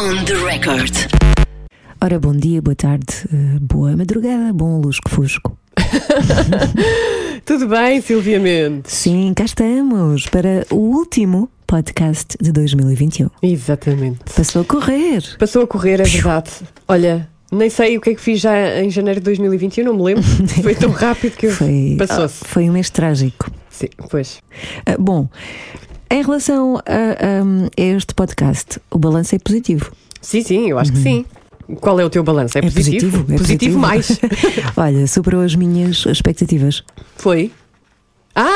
On the record. Ora, bom dia, boa tarde, eh, boa madrugada, bom lusco-fusco. Tudo bem, Silvia Mendes? Sim, cá estamos para o último podcast de 2021. Exatamente. Passou a correr. Passou a correr, é verdade. Olha, nem sei o que é que fiz já em janeiro de 2021, não me lembro. Foi tão rápido que passou-se. ah, foi um mês trágico. Sim, pois. Ah, bom, em relação a, a- a este podcast, o balanço é positivo. Sim, sim, eu acho que sim. Qual é o teu balanço? É, É positivo, é positivo. mais. Olha, superou as minhas expectativas. Foi? Ah,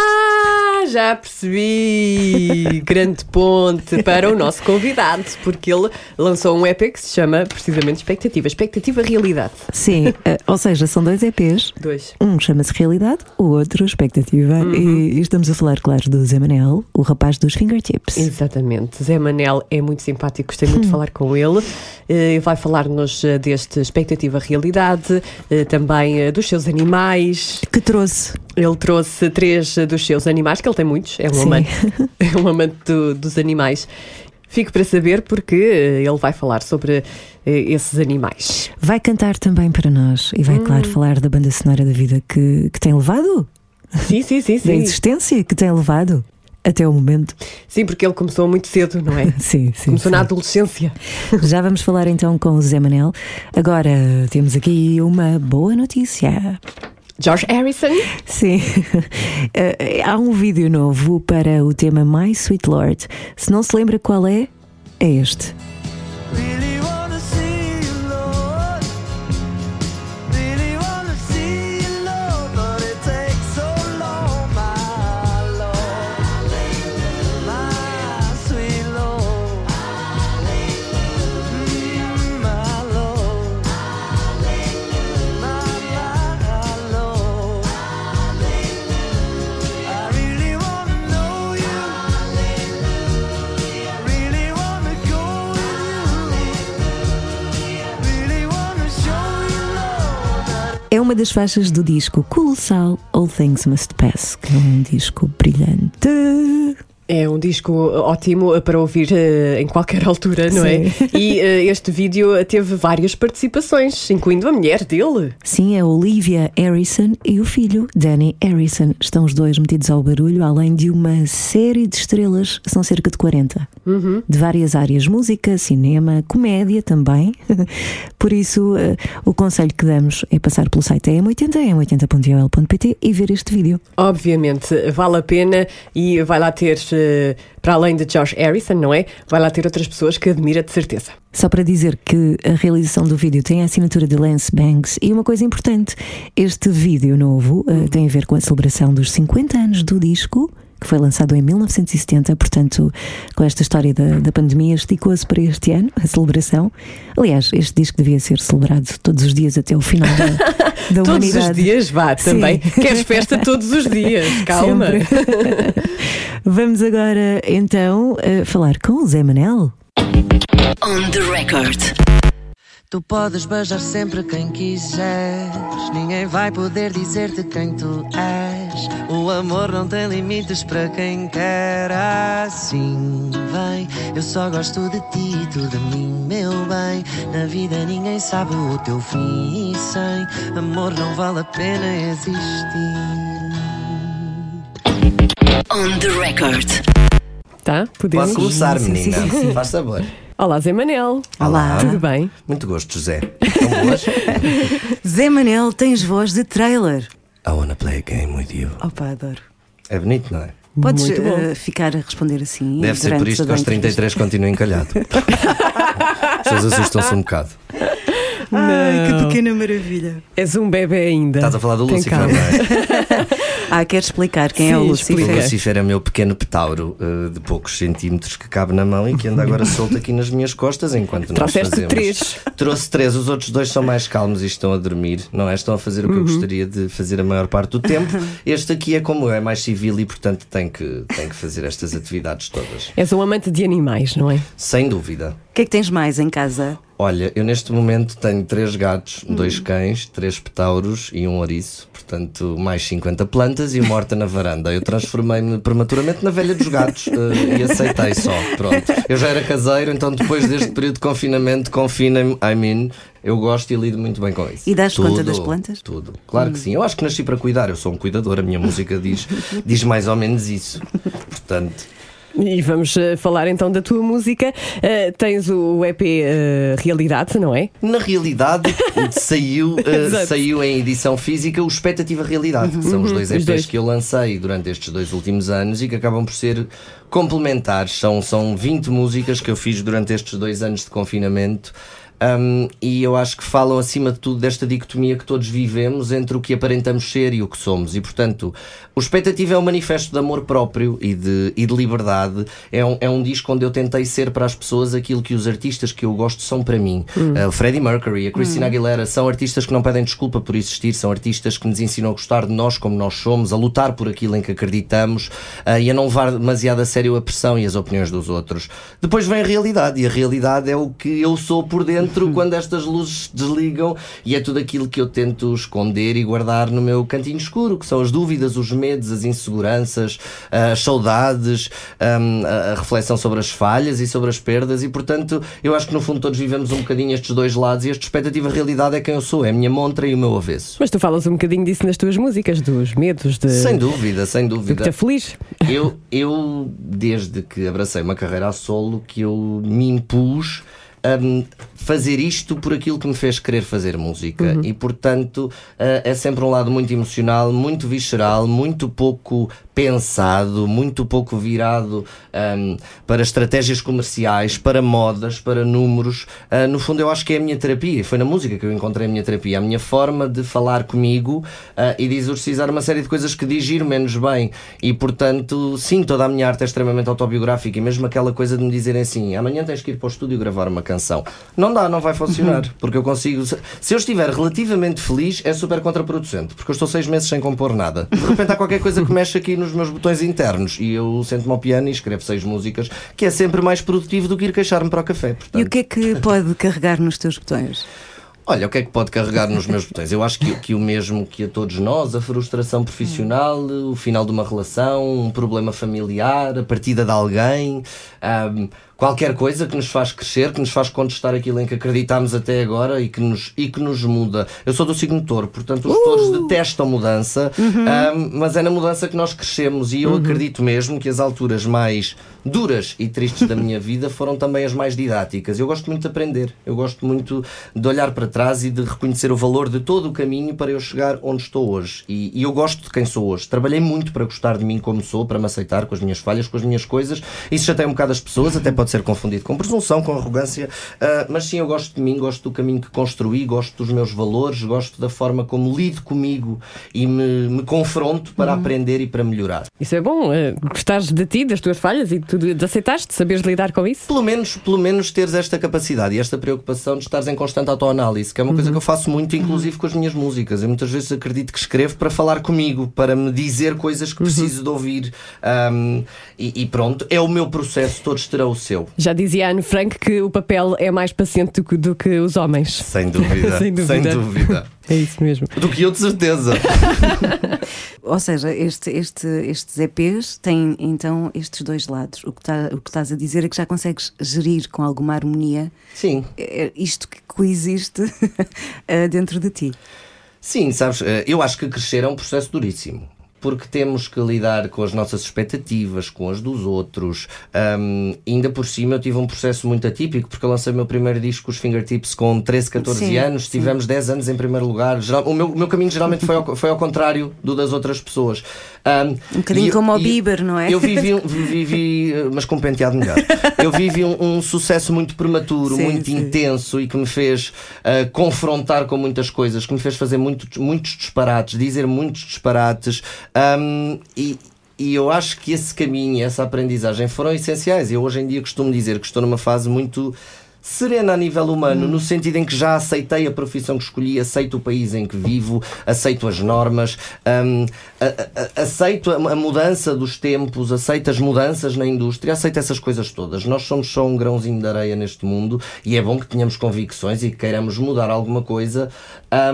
já percebi! Grande ponte para o nosso convidado, porque ele lançou um EP que se chama precisamente Expectativa. Expectativa Realidade. Sim, ah, ou seja, são dois EPs. Dois. Um chama-se Realidade, o outro Expectativa. Uhum. E, e estamos a falar, claro, do Zé Manel, o rapaz dos fingertips. Exatamente. Zé Manel é muito simpático, gostei muito de Hum. falar com ele. Eh, vai falar-nos eh, deste expectativa realidade, eh, também eh, dos seus animais. Que trouxe. Ele trouxe três dos seus animais, que ele tem muitos, é um Sim. amante, é um amante do- dos animais. Fico para saber porque eh, ele vai falar sobre eh, esses animais. Vai cantar também para nós e vai, Hum. claro, falar da banda sonora da vida que, que tem levado, Sim, sim, sim, da sim. existência que tem levado até o momento. Sim, porque ele começou muito cedo, não é? Sim, sim. Começou na sim. adolescência. Já vamos falar então com o Zé Manel. Agora temos aqui uma boa notícia. George Harrison. Sim, Eh, há um vídeo novo para o tema My Sweet Lord. Se não se lembra qual é, é este. Uma das faixas do disco Colossal All Things Must Pass, que é um disco brilhante. É um disco ótimo para ouvir eh, em qualquer altura, não é? Sim. E eh, este vídeo teve várias participações, incluindo a mulher dele. Sim, é a Olivia Harrison e o filho, Danny Harrison. Estão os dois metidos ao barulho, além de uma série de estrelas, são cerca de 40, de várias áreas: música, cinema, comédia também. Por isso, eh, o conselho que damos é passar pelo site m80, m80.ol.pt e ver este vídeo. Obviamente, vale a pena e vai lá ter, eh, para além de Josh Harrison, não é? Vai lá ter outras pessoas que admira de certeza. Só para dizer que a realização do vídeo tem a assinatura de Lance Banks e uma coisa importante: este vídeo novo eh, tem a ver com a celebração dos 50 anos do disco. Que foi lançado em 1970, portanto, com esta história da, da pandemia, esticou-se para este ano a celebração. Aliás, este disco devia ser celebrado todos os dias até o final da, da Todos humanidade. os dias, vá, Sim. também. Queres festa todos os dias, calma. Vamos agora então eh, falar com o Zé Manel. On the record. Tu podes beijar sempre quem quiseres. Ninguém vai poder dizer-te quem tu és. O amor não tem limites para quem quer assim. Vem, eu só gosto de ti e tu de mim, meu bem. Na vida ninguém sabe o teu fim. E sem amor não vale a pena existir. On the record. Tá? Podemos? Pode começar, Sim, sim, menina. sim, sim. Faz sabor. Olá, Zé Manel. Olá. Tudo bem? Muito gosto, boas? Zé Manel, tens voz de trailer. I wanna play a game with you. Opa, adoro. É bonito, não é? Podes Muito bom. eh, ficar a responder assim. Deve ser por durante isto que toda a aos 33 continuo encalhado. As pessoas assustam-se um bocado. Ai, que pequena maravilha. És um bebê ainda. Estás a falar do Tem calma. não é? Ah, queres explicar quem é o Sim, Lucifer? O explica. Lucifer é o meu pequeno petauro eh, de poucos centímetros que cabe na mão e que anda agora solto aqui nas minhas costas enquanto nós Trouxeste fazemos. três. Trouxe três, os outros dois são mais calmos e estão a dormir, não é? Estão a fazer o que eu gostaria de fazer a maior parte do tempo. Este aqui é como eu, é mais civil e portanto tem que, tem que fazer estas atividades todas. És um amante de animais, não é? Sem dúvida. que é que tens mais em casa? Olha, eu neste momento tenho três gatos, dois cães, três petauros e um ouriço. Portanto, mais 50 plantas e uma horta na varanda. Eu transformei-me prematuramente na velha dos gatos eh, e aceitei só. Pronto. Eu já era caseiro, então depois deste período de confinamento, confinem-me, I mean, eu gosto e lido muito bem com isso. E dás conta das plantas? Tudo. Claro que sim. Eu acho que nasci para cuidar. Eu sou um cuidador. A minha música diz, diz mais ou menos isso. Portanto. E vamos eh, falar então da tua música. Eh, tens o EP eh, Realidade, não é? Na realidade, saiu, uh, saiu em edição física o Expectativa Realidade, que são os dois Uhum. os EPs dois. que eu lancei durante estes dois últimos anos e que acabam por ser complementares. São, são 20 músicas que eu fiz durante estes dois anos de confinamento. Um, e eu acho que falam acima de tudo desta dicotomia que todos vivemos entre o que aparentamos ser e o que somos. E portanto, o Expectativa é um manifesto de amor próprio e de, e de liberdade. É um, é um disco onde eu tentei ser para as pessoas aquilo que os artistas que eu gosto são para mim. Uh, o Freddie Mercury, a Christina Aguilera são artistas que não pedem desculpa por existir, são artistas que nos ensinam a gostar de nós como nós somos, a lutar por aquilo em que acreditamos uh, e a não levar demasiado a sério a pressão e as opiniões dos outros. Depois vem a realidade, e a realidade é o que eu sou por dentro quando estas luzes desligam e é tudo aquilo que eu tento esconder e guardar no meu cantinho escuro, que são as dúvidas, os medos, as inseguranças, as saudades, um, a reflexão sobre as falhas e sobre as perdas, e portanto eu acho que no fundo todos vivemos um bocadinho estes dois lados e esta expectativa realidade é quem eu sou, é a minha montra e o meu avesso. Mas tu falas um bocadinho disso nas tuas músicas, dos medos, de. Sem dúvida, sem do que dúvida. feliz. Eu, eu, desde que abracei uma carreira a solo, que eu me impus a fazer isto por aquilo que me fez querer fazer música. E, portanto, eh, é sempre um lado muito emocional, muito visceral, muito pouco pensado, muito pouco virado ahm, para estratégias comerciais, para modas, para números. Ah, no fundo, eu acho que é a minha terapia. Foi na música que eu encontrei a minha terapia, a minha forma de falar comigo ah, e de exorcizar uma série de coisas que digiro menos bem. E, portanto, sim, toda a minha arte é extremamente autobiográfica e mesmo aquela coisa de me dizerem assim: amanhã tens que ir para o estúdio gravar uma canção. Não dá, não vai funcionar, porque eu consigo. Se eu estiver relativamente feliz, é super contraproducente, porque eu estou seis meses sem compor nada. De repente há qualquer coisa que mexe aqui nos meus botões internos e eu sento-me ao piano e escrevo seis músicas, que é sempre mais produtivo do que ir queixar-me para o café. E o Portanto, que é que pode carregar nos teus botões? Olha, o que é que pode carregar nos meus botões? Eu acho que, que o mesmo que a todos nós, a frustração profissional, o final de uma relação, um problema familiar, a partida de alguém, ahm, qualquer coisa que nos faz crescer, que nos faz contestar aquilo em que acreditámos até agora e que nos, e que nos muda. Eu sou do signo touro, portanto os touros detestam mudança, ahm, mas é na mudança que nós crescemos e eu acredito mesmo que as alturas mais duras e tristes da minha vida foram também as mais didáticas. Eu gosto muito de aprender, eu gosto muito de olhar para trás e de reconhecer o valor de todo o caminho para eu chegar onde estou hoje. E, e eu gosto de quem sou hoje. Trabalhei muito para gostar de mim como sou, para me aceitar com as minhas falhas, com as minhas coisas. Isso já tem um bocado as pessoas, até pode ser confundido com presunção, com arrogância, ah, mas sim, eu gosto de mim, gosto do caminho que construí, gosto dos meus valores, gosto da forma como lido comigo e me, me confronto para aprender e para melhorar. Isso é bom, eh, gostares de ti, das tuas falhas e tu de aceitaste, saberes lidar com isso? Pelo menos, pelo menos teres esta capacidade e esta preocupação de estares em constante autoanálise, que é uma coisa que eu faço muito, inclusive com as minhas músicas. Eu muitas vezes acredito que escrevo para falar comigo, para me dizer coisas que preciso de ouvir. Ahm, e, e pronto, é o meu processo, todos terão o seu. Já dizia a Anne Frank que o papel é mais paciente do que, do que os homens. Sem dúvida. Sem dúvida. Sem dúvida. É isso mesmo. Do que eu, de certeza. Ou seja, este, este, estes EPs têm então estes dois lados. O que, tá, o que estás a dizer é que já consegues gerir com alguma harmonia Sim. eh, isto que coexiste eh, dentro de ti. Sim, sabes, eh, eu acho que crescer é um processo duríssimo. Porque temos que lidar com as nossas expectativas, com as dos outros. Ahm, ainda por cima, eu tive um processo muito atípico, porque eu lancei o meu primeiro disco, os Fingertips, com 13, 14 Sim, anos. Tivemos 10 anos em primeiro lugar. O, meu, o meu caminho geralmente foi ao, foi ao contrário do das outras pessoas. Ahm, Um bocadinho eu- como o Bieber, não é? Eu vivi, um- vivi eh, mas com um penteado melhor. Eu vivi um, um sucesso muito prematuro, Sim, muito sim. intenso e que me fez eh, confrontar com muitas coisas, que me fez fazer muito, muitos disparates, dizer muitos disparates. Ahm, e, e eu acho que esse caminho, essa aprendizagem foram essenciais. Eu hoje em dia costumo dizer que estou numa fase muito serena a nível humano, no sentido em que já aceitei a profissão que escolhi, aceito o país em que vivo, aceito as normas, hum, a- a- aceito a, a mudança dos tempos, aceito as mudanças na indústria, aceito essas coisas todas. Nós somos só um grãozinho de areia neste mundo e é bom que tenhamos convicções e que queiramos mudar alguma coisa,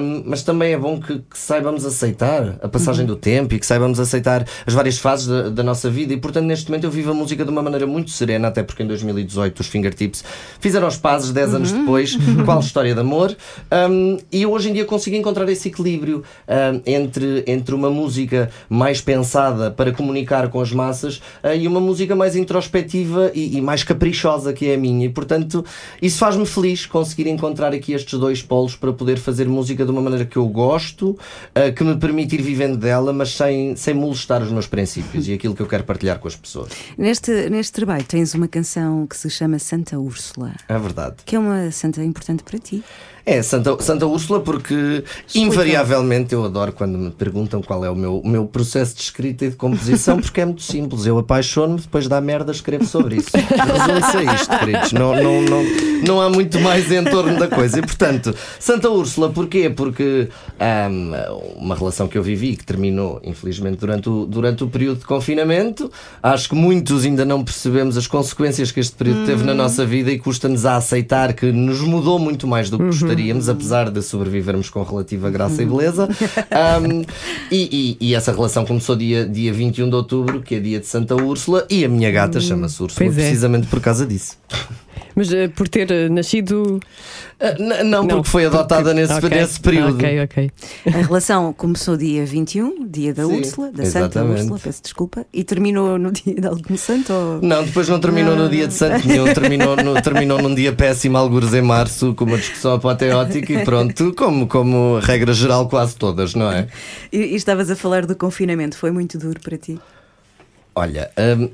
hum, mas também é bom que, que saibamos aceitar a passagem do tempo e que saibamos aceitar as várias fases da, da nossa vida. E portanto, neste momento, eu vivo a música de uma maneira muito serena, até porque em 2018 os Fingertips fizeram as pazes 10 anos depois, qual história de amor. Um, e hoje em dia consigo encontrar esse equilíbrio um, entre, entre uma música mais pensada para comunicar com as massas uh, e uma música mais introspectiva e, e mais caprichosa, que é a minha. E portanto, isso faz-me feliz conseguir encontrar aqui estes dois polos para poder fazer música de uma maneira que eu gosto, uh, que me permite ir vivendo dela, mas sem, sem molestar os meus princípios e aquilo que eu quero partilhar com as pessoas. Neste, neste trabalho tens uma canção que se chama Santa Úrsula, É verdade. que é uma santa importante para ti. É, Santa, Santa Úrsula, porque invariavelmente eu adoro quando me perguntam qual é o meu, o meu processo de escrita e de composição, porque é muito simples. Eu apaixono-me, depois dá merda, escrevo sobre isso. Resume-se a isto, queridos. Não, não, não, não há muito mais em torno da coisa. E portanto, Santa Úrsula, porquê? Porque ahm, uma relação que eu vivi, que terminou, infelizmente, durante o, durante o período de confinamento, acho que muitos ainda não percebemos as consequências que este período teve na nossa vida e custa-nos a aceitar que nos mudou muito mais do que apesar de sobrevivermos com relativa graça e beleza. Ahm, e, e- e essa relação começou dia, dia 21 de outubro, que é dia de Santa Úrsula, e a minha gata chama-se Úrsula é. precisamente por causa disso. Mas eh, por ter eh, nascido. Ah, n- não, porque foi adotada nesse, Ok, nesse período. Ok, ok. A relação começou dia 21, dia da Sim, Úrsula, da Santa exatamente. Úrsula, peço desculpa, e terminou no dia de algum santo? Ou... Não, depois não terminou no dia de Santo nenhum, terminou, no, terminou num dia péssimo, algures em março, com uma discussão apoteótica e pronto, como, como regra geral, quase todas, não é? E, e estavas a falar do confinamento, foi muito duro para ti? Olha, hum,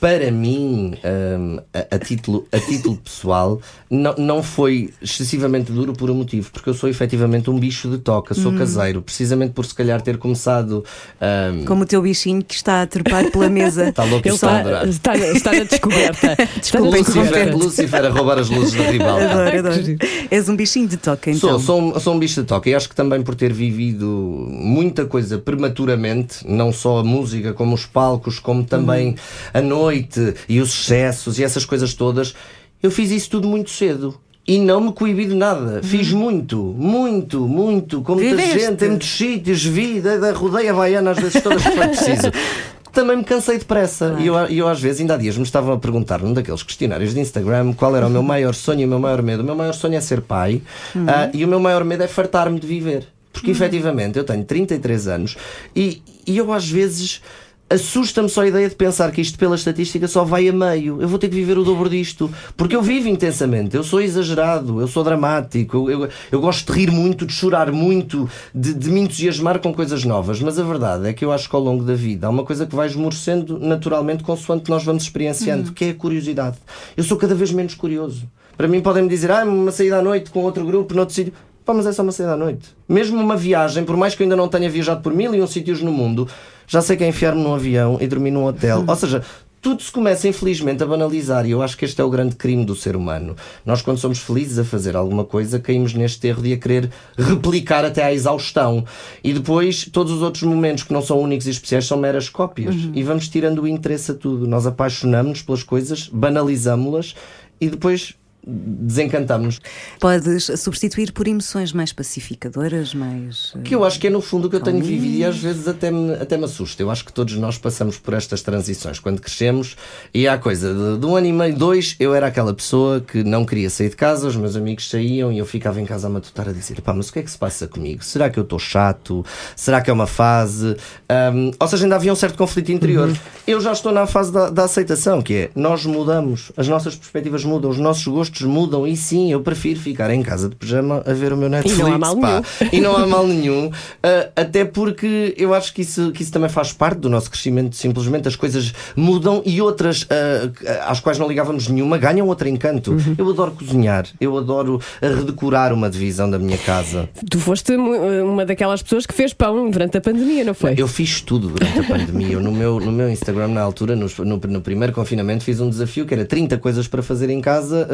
para mim, hum, a, a título, a título pessoal, não, não foi excessivamente duro por um motivo, porque eu sou efetivamente um bicho de toca, sou caseiro, precisamente por se calhar ter começado. hum, Como o teu bichinho que está a trepar pela mesa. Está louco Ele está a está, adorar. está, está na descoberta. Desculpa, Lucifer. Lucifer a roubar as luzes da ribalta. Adoro, adoro. És um bichinho de toca, então. Sou, sou, um, sou um bicho de toque e acho que também por ter vivido muita coisa prematuramente, não só a música, como os palcos, como também a noite e os excessos e essas coisas todas, eu fiz isso tudo muito cedo. E não me coibi de nada. Fiz muito, muito, muito, com muita Viveste. gente, em muitos sítios, vi, da, rodeia baiana às vezes todas que foi preciso. Também me cansei depressa. E eu, eu, às vezes, ainda há dias, me estavam a perguntar num daqueles questionários de Instagram qual era o meu maior sonho e o meu maior medo. O meu maior sonho é ser pai ah, e o meu maior medo é fartar-me de viver. Porque efetivamente eu tenho 33 anos e, e eu às vezes. Assusta-me só a ideia de pensar que isto, pela estatística, só vai a meio. Eu vou ter que viver o dobro disto. Porque eu vivo intensamente, eu sou exagerado, eu sou dramático, eu, eu, eu gosto de rir muito, de chorar muito, de, de me entusiasmar com coisas novas. Mas a verdade é que eu acho que ao longo da vida há uma coisa que vai esmorecendo naturalmente consoante nós vamos experienciando, que é a curiosidade. Eu sou cada vez menos curioso. Para mim podem-me dizer, ah, uma saída à noite com outro grupo, noutro sítio. Pá, mas é só uma saída à noite. Mesmo uma viagem, por mais que eu ainda não tenha viajado por mil e um sítios no mundo, já sei que é enfiar-me num avião e dormir num hotel. Ou seja, tudo se começa infelizmente a banalizar e eu acho que este é o grande crime do ser humano. Nós, quando somos felizes a fazer alguma coisa, caímos neste erro de a querer replicar até à exaustão. E depois, todos os outros momentos que não são únicos e especiais são meras cópias. E vamos tirando o interesse a tudo. Nós apaixonamos-nos pelas coisas, banalizámo-las e depois desencantamos-nos. Podes substituir por emoções mais pacificadoras, mais. Que eu acho que é no fundo o que eu tenho vivido e às vezes até me, até me assusta. Eu acho que todos nós passamos por estas transições quando crescemos e há coisa de, de um ano e meio, dois, eu era aquela pessoa que não queria sair de casa, os meus amigos saíam e eu ficava em casa a matutar a dizer: pá, mas o que é que se passa comigo? Será que eu estou chato? Será que é uma fase? Ahm, ou seja, ainda havia um certo conflito interior. Eu já estou na fase da, da aceitação, que é nós mudamos, as nossas perspectivas mudam, os nossos gostos mudam e sim, eu prefiro ficar em casa de pijama a ver o meu Netflix. há mal pá. nenhum. E não há mal nenhum, ah, até porque eu acho que isso, que isso também faz parte do nosso crescimento. Simplesmente as coisas mudam e outras ah, às quais não ligávamos nenhuma ganham outro encanto. Uhum. Eu adoro cozinhar, eu adoro ah, redecorar uma divisão da minha casa. Tu foste mu- uma daquelas pessoas que fez pão durante a pandemia, não foi? Eu fiz tudo durante a pandemia. Eu, no, meu, no meu Instagram, na altura, no, no, no primeiro confinamento, fiz um desafio que era 30 coisas para fazer em casa.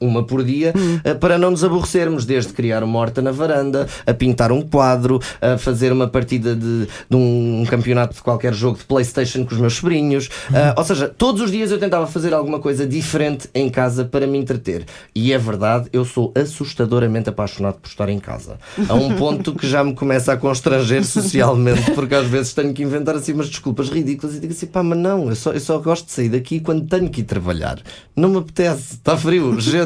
Uma por dia, eh, para não nos aborrecermos, desde criar uma horta na varanda, a pintar um quadro, a fazer uma partida de, de um, campeonato de qualquer jogo de Playstation com os meus sobrinhos. Uh, ou seja, todos os dias eu tentava fazer alguma coisa diferente em casa para me entreter. E é verdade, eu sou assustadoramente apaixonado por estar em casa. A um ponto que já me começa a constranger socialmente, porque às vezes tenho que inventar assim umas desculpas ridículas e digo assim, pá, mas não, eu só, eu só gosto de sair daqui quando tenho que ir trabalhar. Não me apetece, está frio, gente,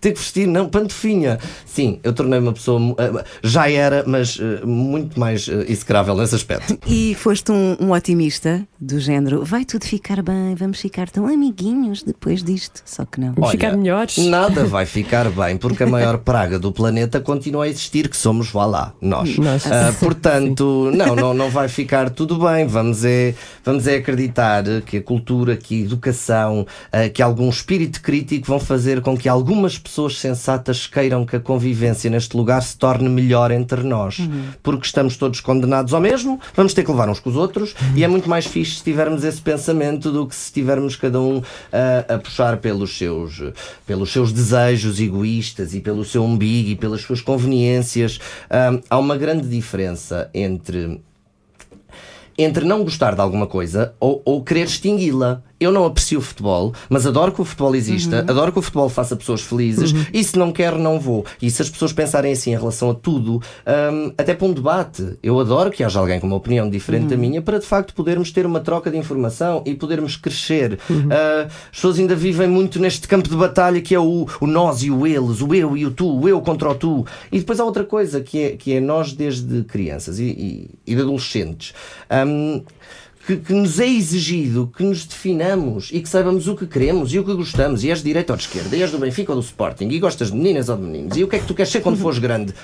ter que vestir, não, pantofinha. Sim, eu tornei uma pessoa, uh, já era, mas uh, muito mais uh, execrável nesse aspecto. E foste um, um otimista do género, vai tudo ficar bem, vamos ficar tão amiguinhos depois disto. Só que não. Vamos ficar melhores. Nada vai ficar bem, porque a maior praga do planeta continua a existir, que somos, vá lá, nós. Nós. Ah, portanto, não, não, não vai ficar tudo bem. Vamos é, vamos é acreditar que a cultura, que a educação, ah, que algum espírito crítico vão fazer com que algumas pessoas sensatas queiram que a convivência neste lugar se torne melhor entre nós. Porque estamos todos condenados ao mesmo, vamos ter que levar uns com os outros, e é muito mais fixe se tivermos esse pensamento do que se tivermos cada um ah, a puxar pelos seus, pelos seus desejos egoístas e pelo seu umbigo e pelas suas conveniências. Ah, há uma grande diferença entre entre não gostar de alguma coisa ou, ou querer extingui-la. Eu não aprecio o futebol, mas adoro que o futebol exista, adoro que o futebol faça pessoas felizes e se não quero, não vou. E se as pessoas pensarem assim em relação a tudo, hum, até para um debate, eu adoro que haja alguém com uma opinião diferente da minha para de facto podermos ter uma troca de informação e podermos crescer. Ah, as pessoas ainda vivem muito neste campo de batalha que é o, o nós e o eles, o eu e o tu, o eu contra o tu. E depois há outra coisa que é, que é nós desde crianças e, e, e de adolescentes. hum, que, que nos é exigido que nos definamos e que saibamos o que queremos e o que gostamos. E és de direita ou de esquerda, e és do Benfica ou do Sporting, e gostas de meninas ou de meninos, e o que é que tu queres ser quando fores grande.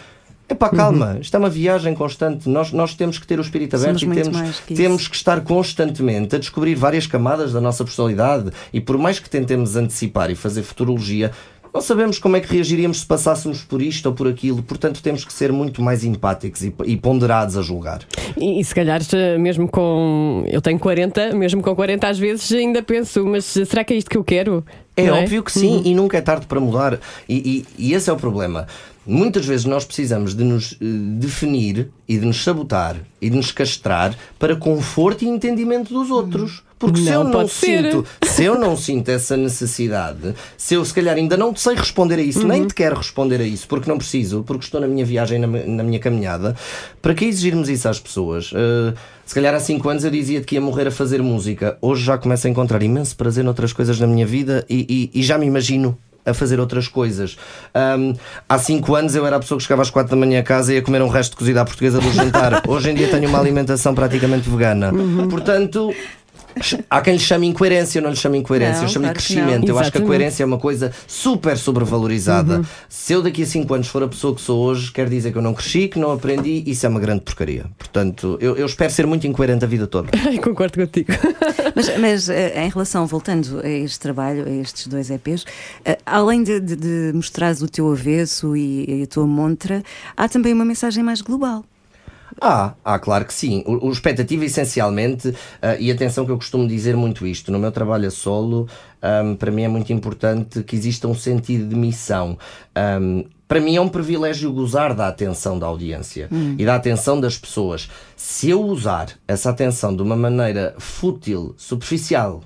Epá, calma, isto é uma viagem constante. Nós, nós temos que ter o espírito aberto Somos e temos, que temos que estar constantemente a descobrir várias camadas da nossa personalidade. E por mais que tentemos antecipar e fazer futurologia, não sabemos como é que reagiríamos se passássemos por isto ou por aquilo. Portanto, temos que ser muito mais empáticos e, e ponderados a julgar. E, e se calhar, eh, mesmo com. Eu tenho 40, mesmo com 40, às vezes ainda penso, mas será que é isto que eu quero? É Não óbvio que sim, e nunca é tarde para mudar. E, e- e esse é o problema. Muitas vezes nós precisamos de nos eh, definir e de nos sabotar e de nos castrar para conforto e entendimento dos outros. Porque se Não eu não ser. sinto, se eu não sinto essa necessidade, se eu se calhar ainda não sei responder a isso, nem te quero responder a isso, porque não preciso, porque estou na minha viagem, na, na minha caminhada, para que exigirmos isso às pessoas? Uh, se calhar há 5 anos eu dizia-te que ia morrer a fazer música. Hoje já começo a encontrar imenso prazer noutras coisas na minha vida e, e- e já me imagino a fazer outras coisas. Um, há 5 anos eu era a pessoa que chegava às 4 da manhã a casa e ia comer um resto de cozida à portuguesa do jantar. Hoje em dia tenho uma alimentação praticamente vegana. Portanto. Há quem lhe chame incoerência, eu não lhe chamo incoerência, Não, eu chamo claro crescimento. Eu acho que a Exatamente. coerência é uma coisa super sobrevalorizada. Se eu daqui a 5 anos for a pessoa que sou hoje, quer dizer que eu não cresci, que não aprendi, isso é uma grande porcaria. Portanto, eu, eu espero ser muito incoerente a vida toda. Concordo contigo. Mas, mas, eh, em relação, voltando a este trabalho, a estes dois EPs, eh, além de, de, de mostrares o teu avesso e, e a tua montra, há também uma mensagem mais global. Ah, ah, claro que sim. O, o expectativa, essencialmente, ah, e atenção que eu costumo dizer muito isto, no meu trabalho a solo, ahm, para mim é muito importante que exista um sentido de missão. Ahm, para mim é um privilégio gozar da atenção da audiência e da atenção das pessoas. Se eu usar essa atenção de uma maneira fútil, superficial,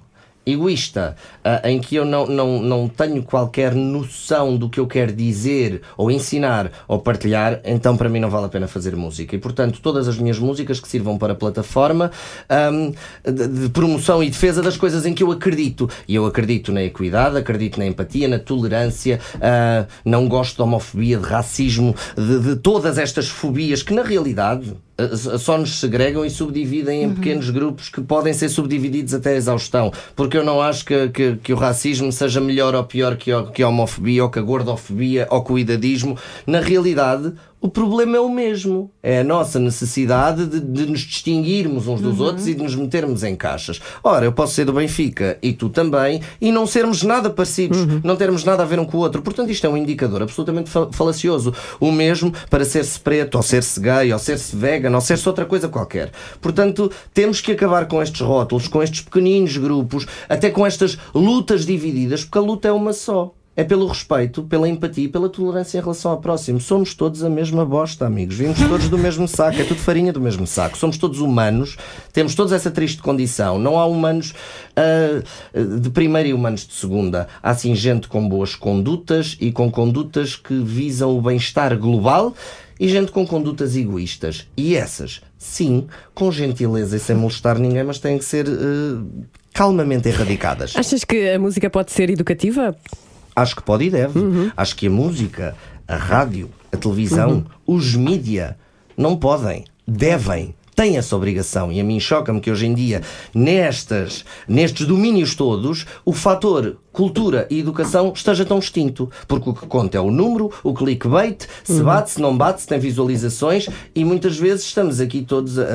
egoísta, ah, em que eu não, não, não tenho qualquer noção do que eu quero dizer, ou ensinar, ou partilhar, então para mim não vale a pena fazer música. E portanto, todas as minhas músicas que sirvam para plataforma ahm, de, de promoção e defesa das coisas em que eu acredito. E eu acredito na equidade, acredito na empatia, na tolerância, ah, não gosto de homofobia, de racismo, de, de todas estas fobias que na realidade só nos segregam e subdividem em pequenos grupos que podem ser subdivididos até a exaustão. Porque eu não acho que, que, que o racismo seja melhor ou pior que, a- que a homofobia ou que a gordofobia ou que o idadismo. Na realidade, o problema é o mesmo. É a nossa necessidade de, de nos distinguirmos uns dos outros e de nos metermos em caixas. Ora, eu posso ser do Benfica e tu também e não sermos nada parecidos, não termos nada a ver um com o outro. Portanto, isto é um indicador absolutamente fa- falacioso. O mesmo para ser-se preto, ou ser-se gay, ou ser-se vegan, ou ser-se outra coisa qualquer. Portanto, temos que acabar com estes rótulos, com estes pequeninos grupos, até com estas lutas divididas, porque a luta é uma só. É pelo respeito, pela empatia e pela tolerância em relação ao próximo. Somos todos a mesma bosta, amigos. Vimos todos do mesmo saco. É tudo farinha do mesmo saco. Somos todos humanos. Temos todos essa triste condição. Não há humanos uh, de primeira e humanos de segunda. Há sim gente com boas condutas e com condutas que visam o bem-estar global e gente com condutas egoístas. E essas, sim, com gentileza e sem molestar ninguém, mas têm que ser uh, calmamente erradicadas. Achas que a música pode ser educativa? Acho que pode e deve. Uhum. Acho que a música, a rádio, a televisão, uhum. os mídia não podem, devem têm essa obrigação. E a mim choca-me que hoje em dia, nestas, nestes domínios todos, o fator cultura e educação esteja tão extinto. Porque o que conta é o número, o clickbait, se uhum. bate, se não bate, se tem visualizações e muitas vezes estamos aqui todos, a,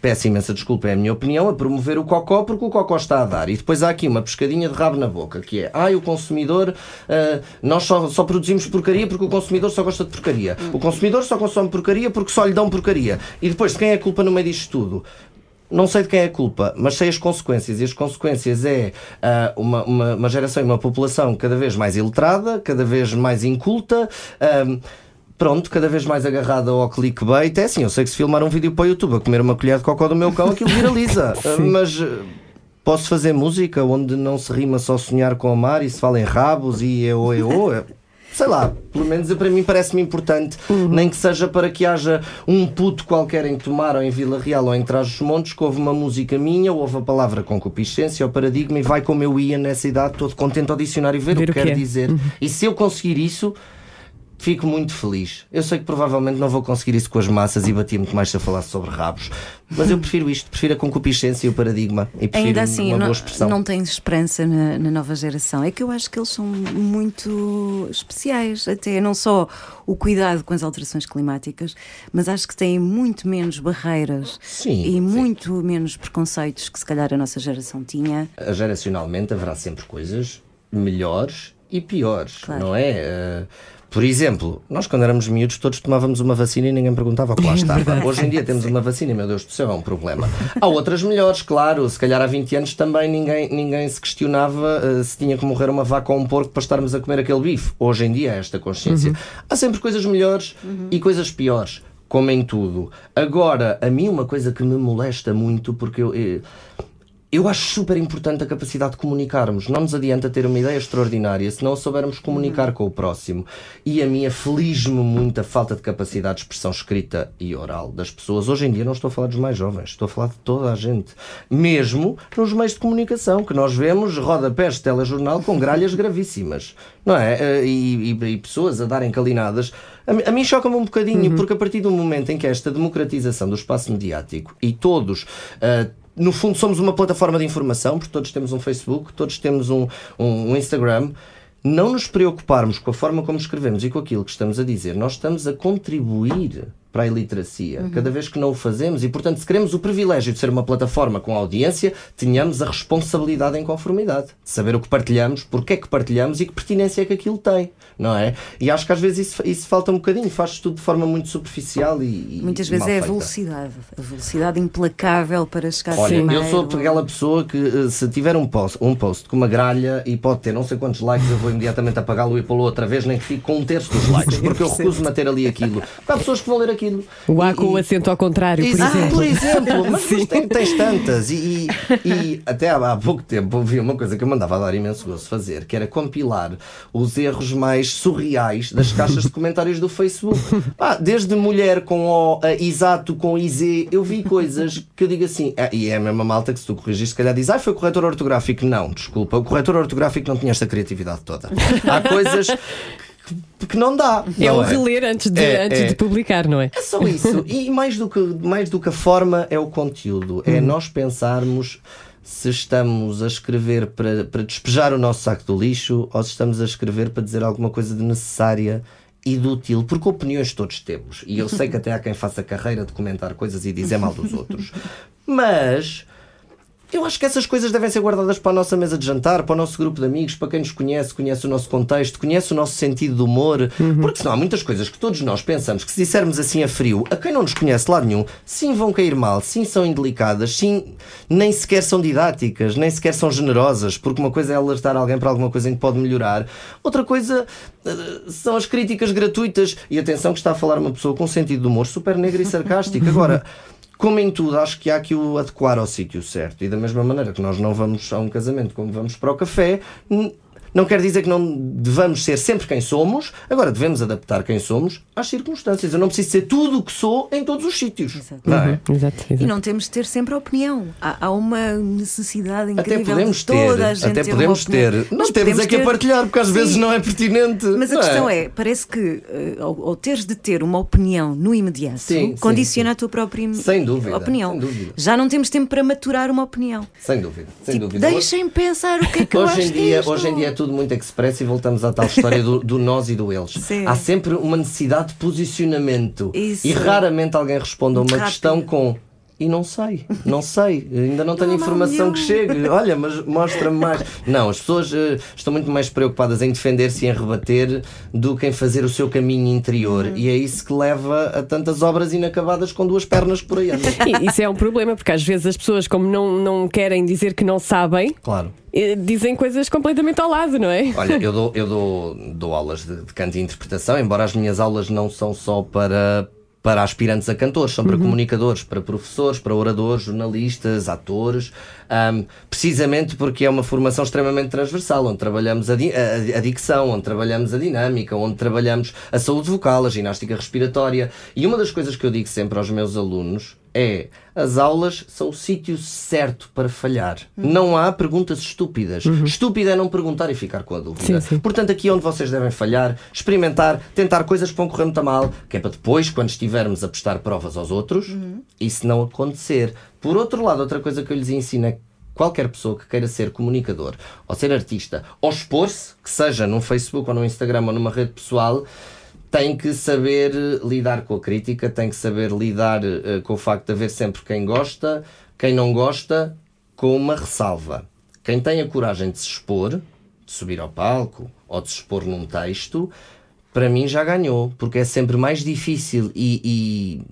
peço imensa desculpa, é a minha opinião, a promover o cocó porque o cocó está a dar. E depois há aqui uma pescadinha de rabo na boca, que é, ai, o consumidor, uh, nós só, só produzimos porcaria porque o consumidor só gosta de porcaria. O consumidor só consome porcaria porque só lhe dão porcaria. E depois, de quem é a culpa no meio disto tudo? Não sei de quem é a culpa, mas sei as consequências. E as consequências é uh, uma, uma, uma, geração e uma população cada vez mais iletrada, cada vez mais inculta. Uh, pronto, cada vez mais agarrada ao clickbait. É assim, eu sei que se filmar um vídeo para o YouTube a comer uma colher de cocó do meu cão, aquilo viraliza. uh, mas posso fazer música onde não se rima só sonhar com o mar e se fala em rabos e eu, eu, eu sei lá, pelo menos para mim parece-me importante, uhum. nem que seja para que haja um puto qualquer em Tomar ou em Vila Real ou em Trás-os-Montes que ouve uma música minha, ouve a palavra concupiscência ou paradigma e vai como eu ia nessa idade todo contente ao dicionário ver, ver o que quer é. dizer. Uhum. E se eu conseguir isso, fico muito feliz. Eu sei que provavelmente não vou conseguir isso com as massas e batia muito mais se eu falasse sobre rabos, mas eu prefiro isto, prefiro a concupiscência e o paradigma e prefiro Ainda assim, uma não, boa expressão. não tens esperança na, na, nova geração. É que eu acho que eles são muito especiais, até não só o cuidado com as alterações climáticas, mas acho que têm muito menos barreiras sim, e sim. muito menos preconceitos que se calhar a nossa geração tinha. Geracionalmente haverá sempre coisas melhores e piores, claro. não é? Uh por exemplo, nós quando éramos miúdos todos tomávamos uma vacina e ninguém perguntava o que lá é estava. Hoje em dia temos uma vacina e, meu Deus do céu, é um problema. Há outras melhores, claro. Se calhar há 20 anos também ninguém, ninguém se questionava uh, se tinha que morrer uma vaca ou um porco para estarmos a comer aquele bife. Hoje em dia é esta consciência. Uhum. Há sempre coisas melhores uhum. e coisas piores como em tudo. Agora, a mim uma coisa que me molesta muito, porque eu, eu, eu acho super importante a capacidade de comunicarmos. Não nos adianta ter uma ideia extraordinária se não soubermos comunicar uhum. com o próximo. E a minha feliz-me muito a falta de capacidade de expressão escrita e oral das pessoas. Hoje em dia não estou a falar dos mais jovens, estou a falar de toda a gente. Mesmo nos meios de comunicação, que nós vemos rodapés de telejornal com gralhas gravíssimas. Não é? Eh, e, e, e pessoas a darem calinadas. A, a mim choca-me um bocadinho, uhum. porque a partir do momento em que esta democratização do espaço mediático e todos. Uh, no fundo, somos uma plataforma de informação, porque todos temos um Facebook, todos temos um, um, um Instagram. Não nos preocuparmos com a forma como escrevemos e com aquilo que estamos a dizer, nós estamos a contribuir para a iliteracia, uhum. cada vez que não o fazemos. E, portanto, se queremos o privilégio de ser uma plataforma com audiência, tenhamos a responsabilidade em conformidade. De saber o que partilhamos, porque é que partilhamos e que pertinência é que aquilo tem, não é? E acho que às vezes isso, isso falta um bocadinho, faz tudo de forma muito superficial e. Muitas vezes é a velocidade, a velocidade implacável para chegar Olha, primeiro. eu sou aquela pessoa que eh, se tiver um post, um post com uma gralha e pode ter não sei quantos likes, eu vou imediatamente apagá-lo e pô-lo outra vez, nem que fique com um terço dos likes, porque eu recuso-me a ter ali aquilo. Há pessoas que vão ler aquilo O A com o acento ao contrário, por Exato, exemplo. por exemplo, mas, mas tem, tens tantas. E, e, e, até há, há pouco tempo ouvi uma coisa que eu mandava dar imenso gosto fazer, que era compilar os erros mais surreais das caixas de comentários do Facebook. Ah, desde mulher com O, a exato com IZ, eu vi coisas que eu digo assim, ah, e é a mesma malta que se tu corrigiste, se calhar diz, ah, foi o corretor ortográfico. Não, desculpa, o corretor ortográfico não tinha esta criatividade toda. Há coisas porque não dá. É não o reler antes, de, é, antes é. de publicar, não é? É só isso. E mais do que, mais do que a forma é o conteúdo. É hum. nós pensarmos se estamos a escrever para, para despejar o nosso saco do lixo ou se estamos a escrever para dizer alguma coisa de necessária e de útil, porque opiniões todos temos. E eu sei que até há quem faça carreira de comentar coisas e dizer mal dos outros. Mas Eu acho que essas coisas devem ser guardadas para a nossa mesa de jantar, para o nosso grupo de amigos, para quem nos conhece, conhece o nosso contexto, conhece o nosso sentido de humor. Porque senão há muitas coisas que todos nós pensamos que se dissermos assim a frio, a quem não nos conhece lado nenhum, sim vão cair mal, sim são indelicadas, sim nem sequer são didáticas, nem sequer são generosas, porque uma coisa é alertar alguém para alguma coisa em que pode melhorar, outra coisa eh, são as críticas gratuitas. E atenção que está a falar uma pessoa com um sentido de humor super negro e sarcástico. Agora. Como em tudo, acho que há que o adequar ao sítio certo. E da mesma maneira que nós não vamos a um casamento como vamos para o café, não quer dizer que não devamos ser sempre quem somos, agora devemos adaptar quem somos às circunstâncias. Eu não preciso ser tudo o que sou em todos os sítios. Exato. Não é? Exato, E exato. não temos de ter sempre opinião. Há, há uma necessidade incrível Até podemos de toda a ter, gente até ter podemos ter. Mas Nós temos é que a ter- partilhar, porque às vezes Sim. não é pertinente. Mas a não questão é, parece que eh, ao, ao teres de ter uma opinião no imediato, Sim, sim, condiciona sim. a tua própria Sem dúvida, opinião. sem dúvida. Já não temos tempo para maturar uma opinião. Sem dúvida, sem Tipo, dúvida. deixem pensar o que é que eu Hoje acho em, dia, disto. hoje em dia é tudo muito expresso e voltamos à tal história do, do nós e do eles. Sim. Há sempre uma necessidade de posicionamento Isso. e raramente alguém responde a uma Muito questão rápido. com e não sei, não sei, ainda não tenho Não informação que nenhum." chegue. Olha, mas mostra-me mais. Não, as pessoas eh, estão muito mais preocupadas em defender-se e em rebater do que em fazer o seu caminho interior. Uhum. E é isso que leva a tantas obras inacabadas com duas pernas por aí Isso é um problema, porque às vezes as pessoas, como não, não querem dizer que não sabem, Claro. eh, dizem coisas completamente ao lado, não é? Olha, eu dou, eu dou, dou aulas de, de canto e interpretação, embora as minhas aulas não são só para, para aspirantes a cantores, são para comunicadores, para professores, para oradores, jornalistas, atores, ahm, precisamente porque é uma formação extremamente transversal, onde trabalhamos a, di- a- a dicção, onde trabalhamos a dinâmica, onde trabalhamos a saúde vocal, a ginástica respiratória. E uma das coisas que eu digo sempre aos meus alunos é as aulas são o sítio certo para falhar. Não há perguntas estúpidas. Estúpido é não perguntar e ficar com a dúvida. Sim, sim. Portanto, aqui é onde vocês devem falhar, experimentar, tentar coisas que vão correr muito mal, que é para depois, quando estivermos a prestar provas aos outros, isso não acontecer. Por outro lado, outra coisa que eu lhes ensino é que qualquer pessoa que queira ser comunicador, ou ser artista, ou expor-se, que seja num Facebook ou no Instagram ou numa rede pessoal, tem que saber eh, lidar com a crítica, tem que saber lidar eh, com o facto de haver sempre quem gosta, quem não gosta, com uma ressalva. Quem tem a coragem de se expor, de subir ao palco ou de se expor num texto, para mim já ganhou, porque é sempre mais difícil e, e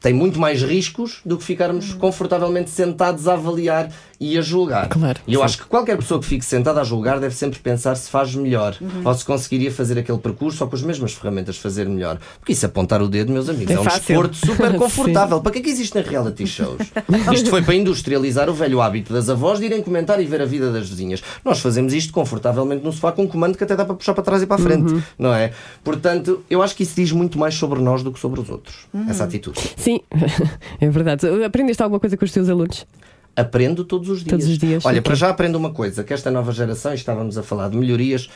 tem muito mais riscos do que ficarmos confortavelmente sentados a avaliar e a julgar. Claro, E eu sim. acho que qualquer pessoa que fique sentada a julgar deve sempre pensar se faz melhor ou se conseguiria fazer aquele percurso ou com as mesmas ferramentas fazer melhor. Porque isso apontar o dedo, meus amigos, É é, um fácil. desporto super confortável. Para que é que existem reality shows? Isto foi para industrializar o velho hábito das avós de irem comentar e ver a vida das vizinhas. Nós fazemos isto confortavelmente no sofá com um comando que até dá para puxar para trás e para a frente, Uhum. não é? Portanto, eu acho que isso diz muito mais sobre nós do que sobre os outros. Essa atitude. Sim, é verdade. Aprendeste alguma coisa com os teus alunos? Aprendo todos os dias. Todos os dias, Olha, para já aprendo uma coisa: que esta nova geração, e estávamos a falar de melhorias,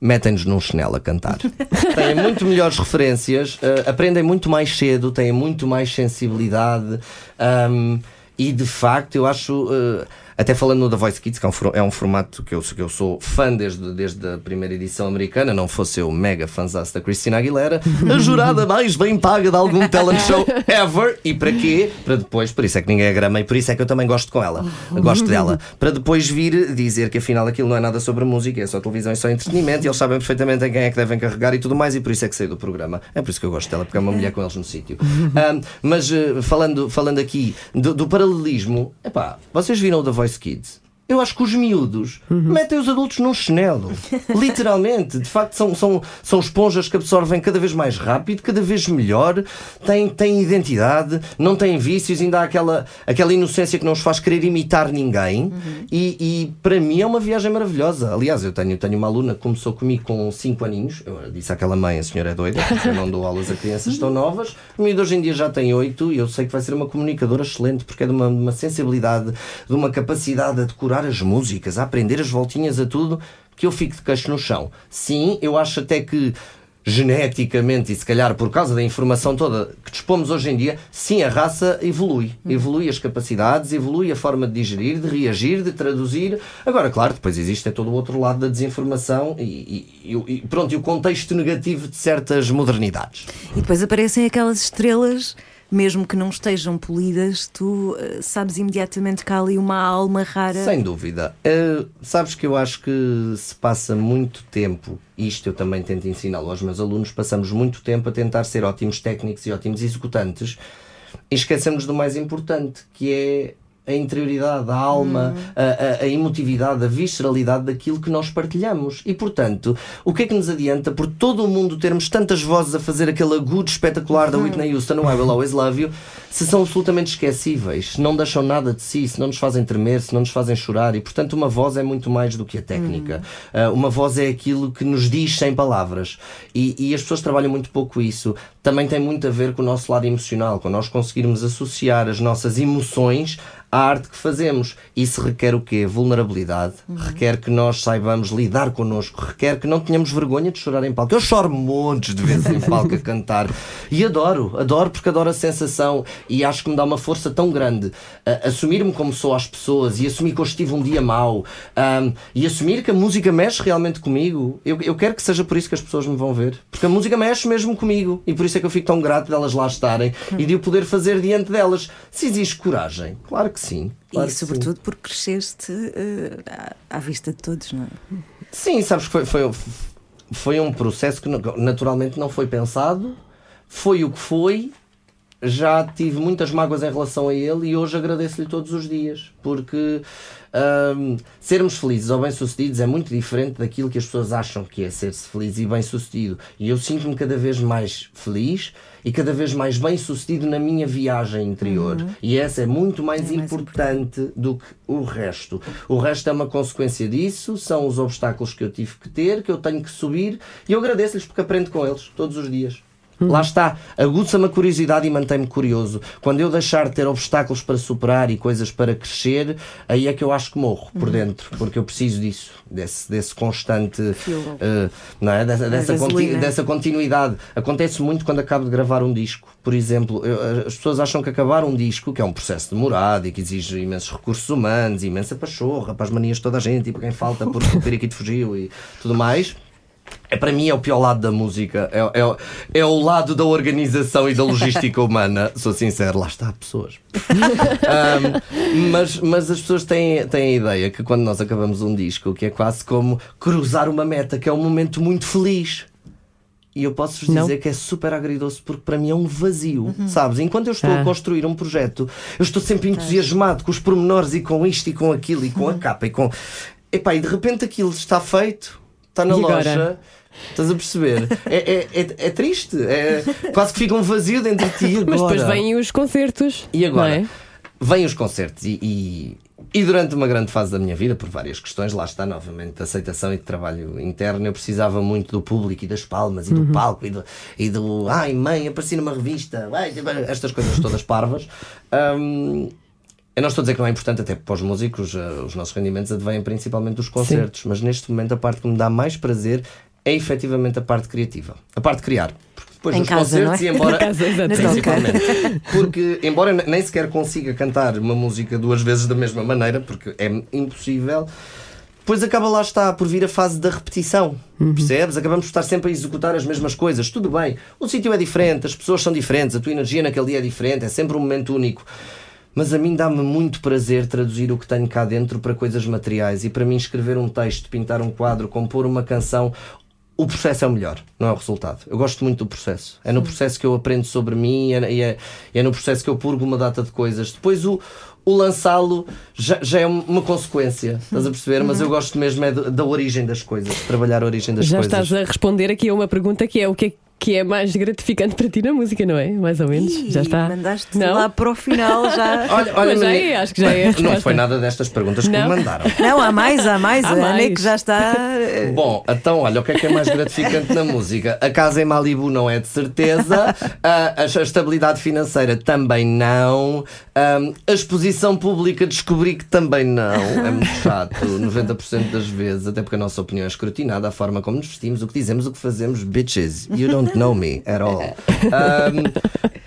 metem-nos num chinelo a cantar. têm muito melhores referências, eh, aprendem muito mais cedo, têm muito mais sensibilidade. ahm, e de facto, eu acho. eh, até falando no The Voice Kids, que é um, é um formato que eu, que eu sou fã desde, desde a primeira edição americana, não fosse eu mega fãzaço da Christina Aguilera, a jurada mais bem paga de algum talent show ever. E para quê? Para depois, por isso é que ninguém é grama e por isso é que eu também gosto com ela, gosto dela. Para depois vir dizer que afinal aquilo não é nada sobre música, é só televisão e só entretenimento, e eles sabem perfeitamente em quem é que devem carregar e tudo mais, e por isso é que saí do programa. É por isso que eu gosto dela, porque é uma mulher com eles no sítio. Ahm, mas eh, falando, falando aqui do, do paralelismo, epá, vocês viram o The Voice Kids? Eu acho que os miúdos metem os adultos num chinelo. Literalmente. De facto, são, são, são esponjas que absorvem cada vez mais rápido, cada vez melhor, têm, têm identidade, não têm vícios, ainda há aquela, aquela inocência que não os faz querer imitar ninguém. E, e para mim é uma viagem maravilhosa. Aliás, eu tenho, tenho uma aluna que começou comigo com 5 aninhos. Eu disse àquela mãe: a senhora é doida, eu não dou aulas a crianças tão novas. O miúdo hoje em dia já tem 8 e eu sei que vai ser uma comunicadora excelente, porque é de uma, uma sensibilidade, de uma capacidade a decorar as músicas, a aprender as voltinhas a tudo, que eu fico de queixo no chão. Sim, eu acho até que geneticamente e se calhar por causa da informação toda que dispomos hoje em dia, sim, a raça evolui. Evolui as capacidades, evolui a forma de digerir, de reagir, de traduzir. Agora, claro, depois existe é todo o outro lado da desinformação e- e- e pronto, e o contexto negativo de certas modernidades. E depois aparecem aquelas estrelas mesmo que não estejam polidas, tu eh, sabes imediatamente que há ali uma alma rara. Sem dúvida. Uh, sabes que eu acho que se passa muito tempo, isto eu também tento ensiná-lo aos meus alunos, passamos muito tempo a tentar ser ótimos técnicos e ótimos executantes e esquecemos do mais importante, que é a interioridade, a alma, Hum. a, a- a emotividade, a visceralidade daquilo que nós partilhamos. E portanto, o que é que nos adianta por todo o mundo termos tantas vozes a fazer aquele agudo espetacular da Hum. Whitney Houston, no I Will Always Love You, se são absolutamente esquecíveis, se não deixam nada de si, se não nos fazem tremer, se não nos fazem chorar. E portanto, uma voz é muito mais do que a técnica. Ah, uma voz é aquilo que nos diz sem palavras. E, e as pessoas trabalham muito pouco isso. Também tem muito a ver com o nosso lado emocional, com nós conseguirmos associar as nossas emoções à arte que fazemos. Isso requer o quê? Vulnerabilidade. Requer que nós saibamos lidar connosco. Requer que não tenhamos vergonha de chorar em palco. Eu choro montes de vezes em palco a cantar. E adoro, adoro porque adoro a sensação e acho que me dá uma força tão grande. a- Assumir-me como sou às pessoas e assumir que hoje tive um dia mau ahm, e assumir que a música mexe realmente comigo. Eu, eu quero que seja por isso que as pessoas me vão ver. Porque a música mexe mesmo comigo e por isso é que eu fico tão grato delas lá estarem e de o poder fazer diante delas. Se existe coragem, claro que sim. claro e que sim. sobretudo porque cresceste eh, à, à vista de todos, não é? Sim, sabes que foi, foi, foi um processo que naturalmente não foi pensado, foi o que foi. Já tive muitas mágoas em relação a ele e hoje agradeço-lhe todos os dias, porque hum, sermos felizes ou bem-sucedidos é muito diferente daquilo que as pessoas acham que é ser-se feliz e bem-sucedido. E eu sinto-me cada vez mais feliz e cada vez mais bem-sucedido na minha viagem interior. E essa é muito mais, É mais importante do que o resto. O resto é uma consequência disso, são os obstáculos que eu tive que ter, que eu tenho que subir, e eu agradeço-lhes porque aprendo com eles todos os dias. Lá está, aguça-me a curiosidade e mantém-me curioso. Quando eu deixar de ter obstáculos para superar e coisas para crescer, aí é que eu acho que morro por dentro, porque eu preciso disso, desse, desse constante, eh, não é? dessa, dessa, gasolina. dessa continuidade. Acontece muito quando acabo de gravar um disco. Por exemplo, eu- as pessoas acham que acabar um disco, que é um processo demorado e que exige imensos recursos humanos, imensa pachorra para as manias de toda a gente e para quem falta porque o periquito fugiu e tudo mais. É, para mim é o pior lado da música, é, é, é o lado da organização e da logística humana. Sou sincero, lá está, pessoas. Ahm, mas, mas as pessoas têm, têm a ideia que quando nós acabamos um disco, que é quase como cruzar uma meta, que é um momento muito feliz. E eu posso-vos Não. dizer que é super agridoce porque para mim é um vazio, sabes? Enquanto eu estou Ah. a construir um projeto, eu estou sempre entusiasmado com os pormenores e com isto e com aquilo e com a capa e com. Epá, e de repente aquilo está feito, está na agora? loja. Estás a perceber? É, é, é, é triste, é quase que fica um vazio dentro de ti. e Mas depois agora? vêm os concertos. E agora? é? Vêm os concertos e, e, e durante uma grande fase da minha vida, por várias questões, lá está novamente de aceitação e de trabalho interno, eu precisava muito do público e das palmas e do palco e do, e do ai mãe, apareci numa revista, ai, estas coisas todas parvas. Hum, eu não estou a dizer que não é importante, até para os músicos, eh, os nossos rendimentos advêm principalmente dos concertos, mas neste momento a parte que me dá mais prazer é efetivamente a parte criativa, a parte de criar. Porque depois Em dos casa, não é? concertos e embora. Em casa. Principalmente. Porque, embora nem sequer consiga cantar uma música duas vezes da mesma maneira, porque é impossível, depois acaba lá está por vir a fase da repetição. Percebes? Acabamos por estar sempre a executar as mesmas coisas. Tudo bem, o sítio é diferente, as pessoas são diferentes, a tua energia naquele dia é diferente, é sempre um momento único. Mas a mim dá-me muito prazer traduzir o que tenho cá dentro para coisas materiais. E para mim, escrever um texto, pintar um quadro, compor uma canção, o processo é o melhor, não é o resultado. Eu gosto muito do processo. É no processo que eu aprendo sobre mim e é, é, é no processo que eu purgo uma data de coisas. Depois o, o lançá-lo já, já é uma consequência, estás a perceber? Mas eu gosto mesmo é da origem das coisas, trabalhar a origem das Já coisas. estás a responder aqui a uma pergunta que é o que é que é mais gratificante para ti na música, não é? Mais ou menos. Ih, já está. Mandaste Não? lá para o final já. Olha, olha, Mas já é, acho que já é Não foi nada destas perguntas que Não. me mandaram. Não, há mais, há mais. Há a Ana é mais. que já está. eh, Bom, então olha, o que é que é mais gratificante na música? A casa em Malibu não é de certeza, a, a estabilidade financeira também não, a exposição pública descobri que também não, é muito chato, 90% das vezes, até porque a nossa opinião é escrutinada, a forma como nos vestimos, o que dizemos, o que fazemos, bitches, you don't know me at all. Ahm,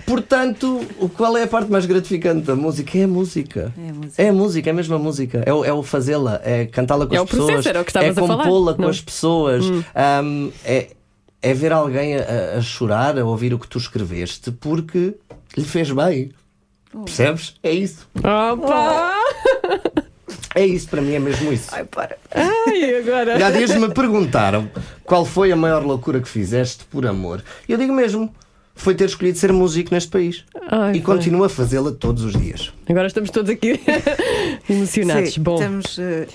portanto, qual é a parte mais gratificante da música? É a música. É a música. É a música, é a mesma música. É o, é o fazê-la, é cantá-la com É as o processo, pessoas, era o que é a compô-la com as pessoas. Um, é, é ver alguém a, a chorar, a ouvir o que tu escreveste, porque lhe fez bem. Percebes? É isso. Opa! É isso, para mim é mesmo isso. Ai, para. Ai, agora. E há dias me perguntaram qual foi a maior loucura que fizeste por amor. E eu digo mesmo, foi ter escolhido ser músico neste país. Ai, e pá. continuo a fazê-la todos os dias. Agora estamos todos aqui emocionados. Sim, Bom, estamos, eh,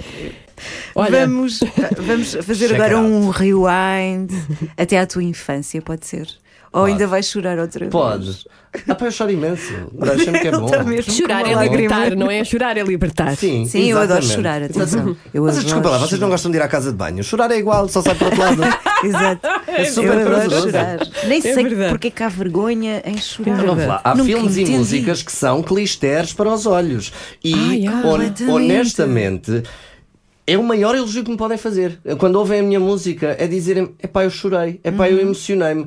Olha. vamos, vamos fazer Check agora it um rewind até à tua infância, pode ser? Ou ainda vais chorar outra vez? Podes. Ah, pá, eu choro imenso. Deixa-me que é bom. chorar é libertar, não é? Chorar é libertar. Sim, Sim, eu adoro chorar, atenção. Eu Mas adoro desculpa lá, vocês não gostam de ir à casa de banho. Chorar é igual, só sai para o outro lado. Exato. É super eu adoro chorar. Nem É sei verdade. porque é que há vergonha em chorar. É Vamos lá. Há Nunca filmes e músicas que são clisteres para os olhos. E, honestamente, é o maior elogio que me podem fazer. Quando ouvem a minha música, é dizerem: epá, eu chorei, epá, Uhum. eu emocionei-me.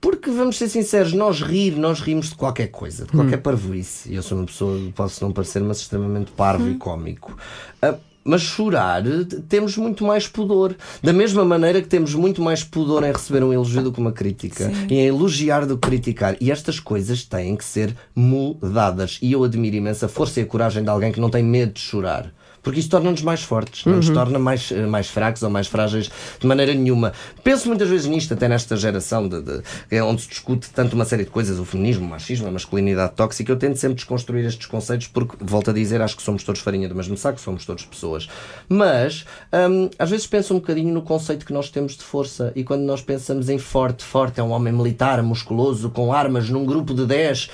Porque vamos ser sinceros, nós rir, nós rimos de qualquer coisa, de qualquer parvoíce. E eu sou uma pessoa, posso não parecer, mas extremamente parvo e cómico. Ah, mas chorar, temos muito mais pudor. Da mesma maneira que temos muito mais pudor em receber um elogio do que uma crítica. E em elogiar do que criticar. E estas coisas têm que ser mudadas. E eu admiro imenso a força e a coragem de alguém que não tem medo de chorar. Porque isso torna-nos mais fortes, não nos torna mais, eh, mais fracos ou mais frágeis de maneira nenhuma. Penso muitas vezes nisto, até nesta geração de, de- é onde se discute tanto uma série de coisas, o feminismo, o machismo, a masculinidade tóxica. Eu tento sempre desconstruir estes conceitos porque, volto a dizer, acho que somos todos farinha do mesmo saco, somos todos pessoas. Mas, hum, às vezes penso um bocadinho no conceito que nós temos de força e quando nós pensamos em forte, forte é um homem militar, musculoso, com armas, num grupo de 10.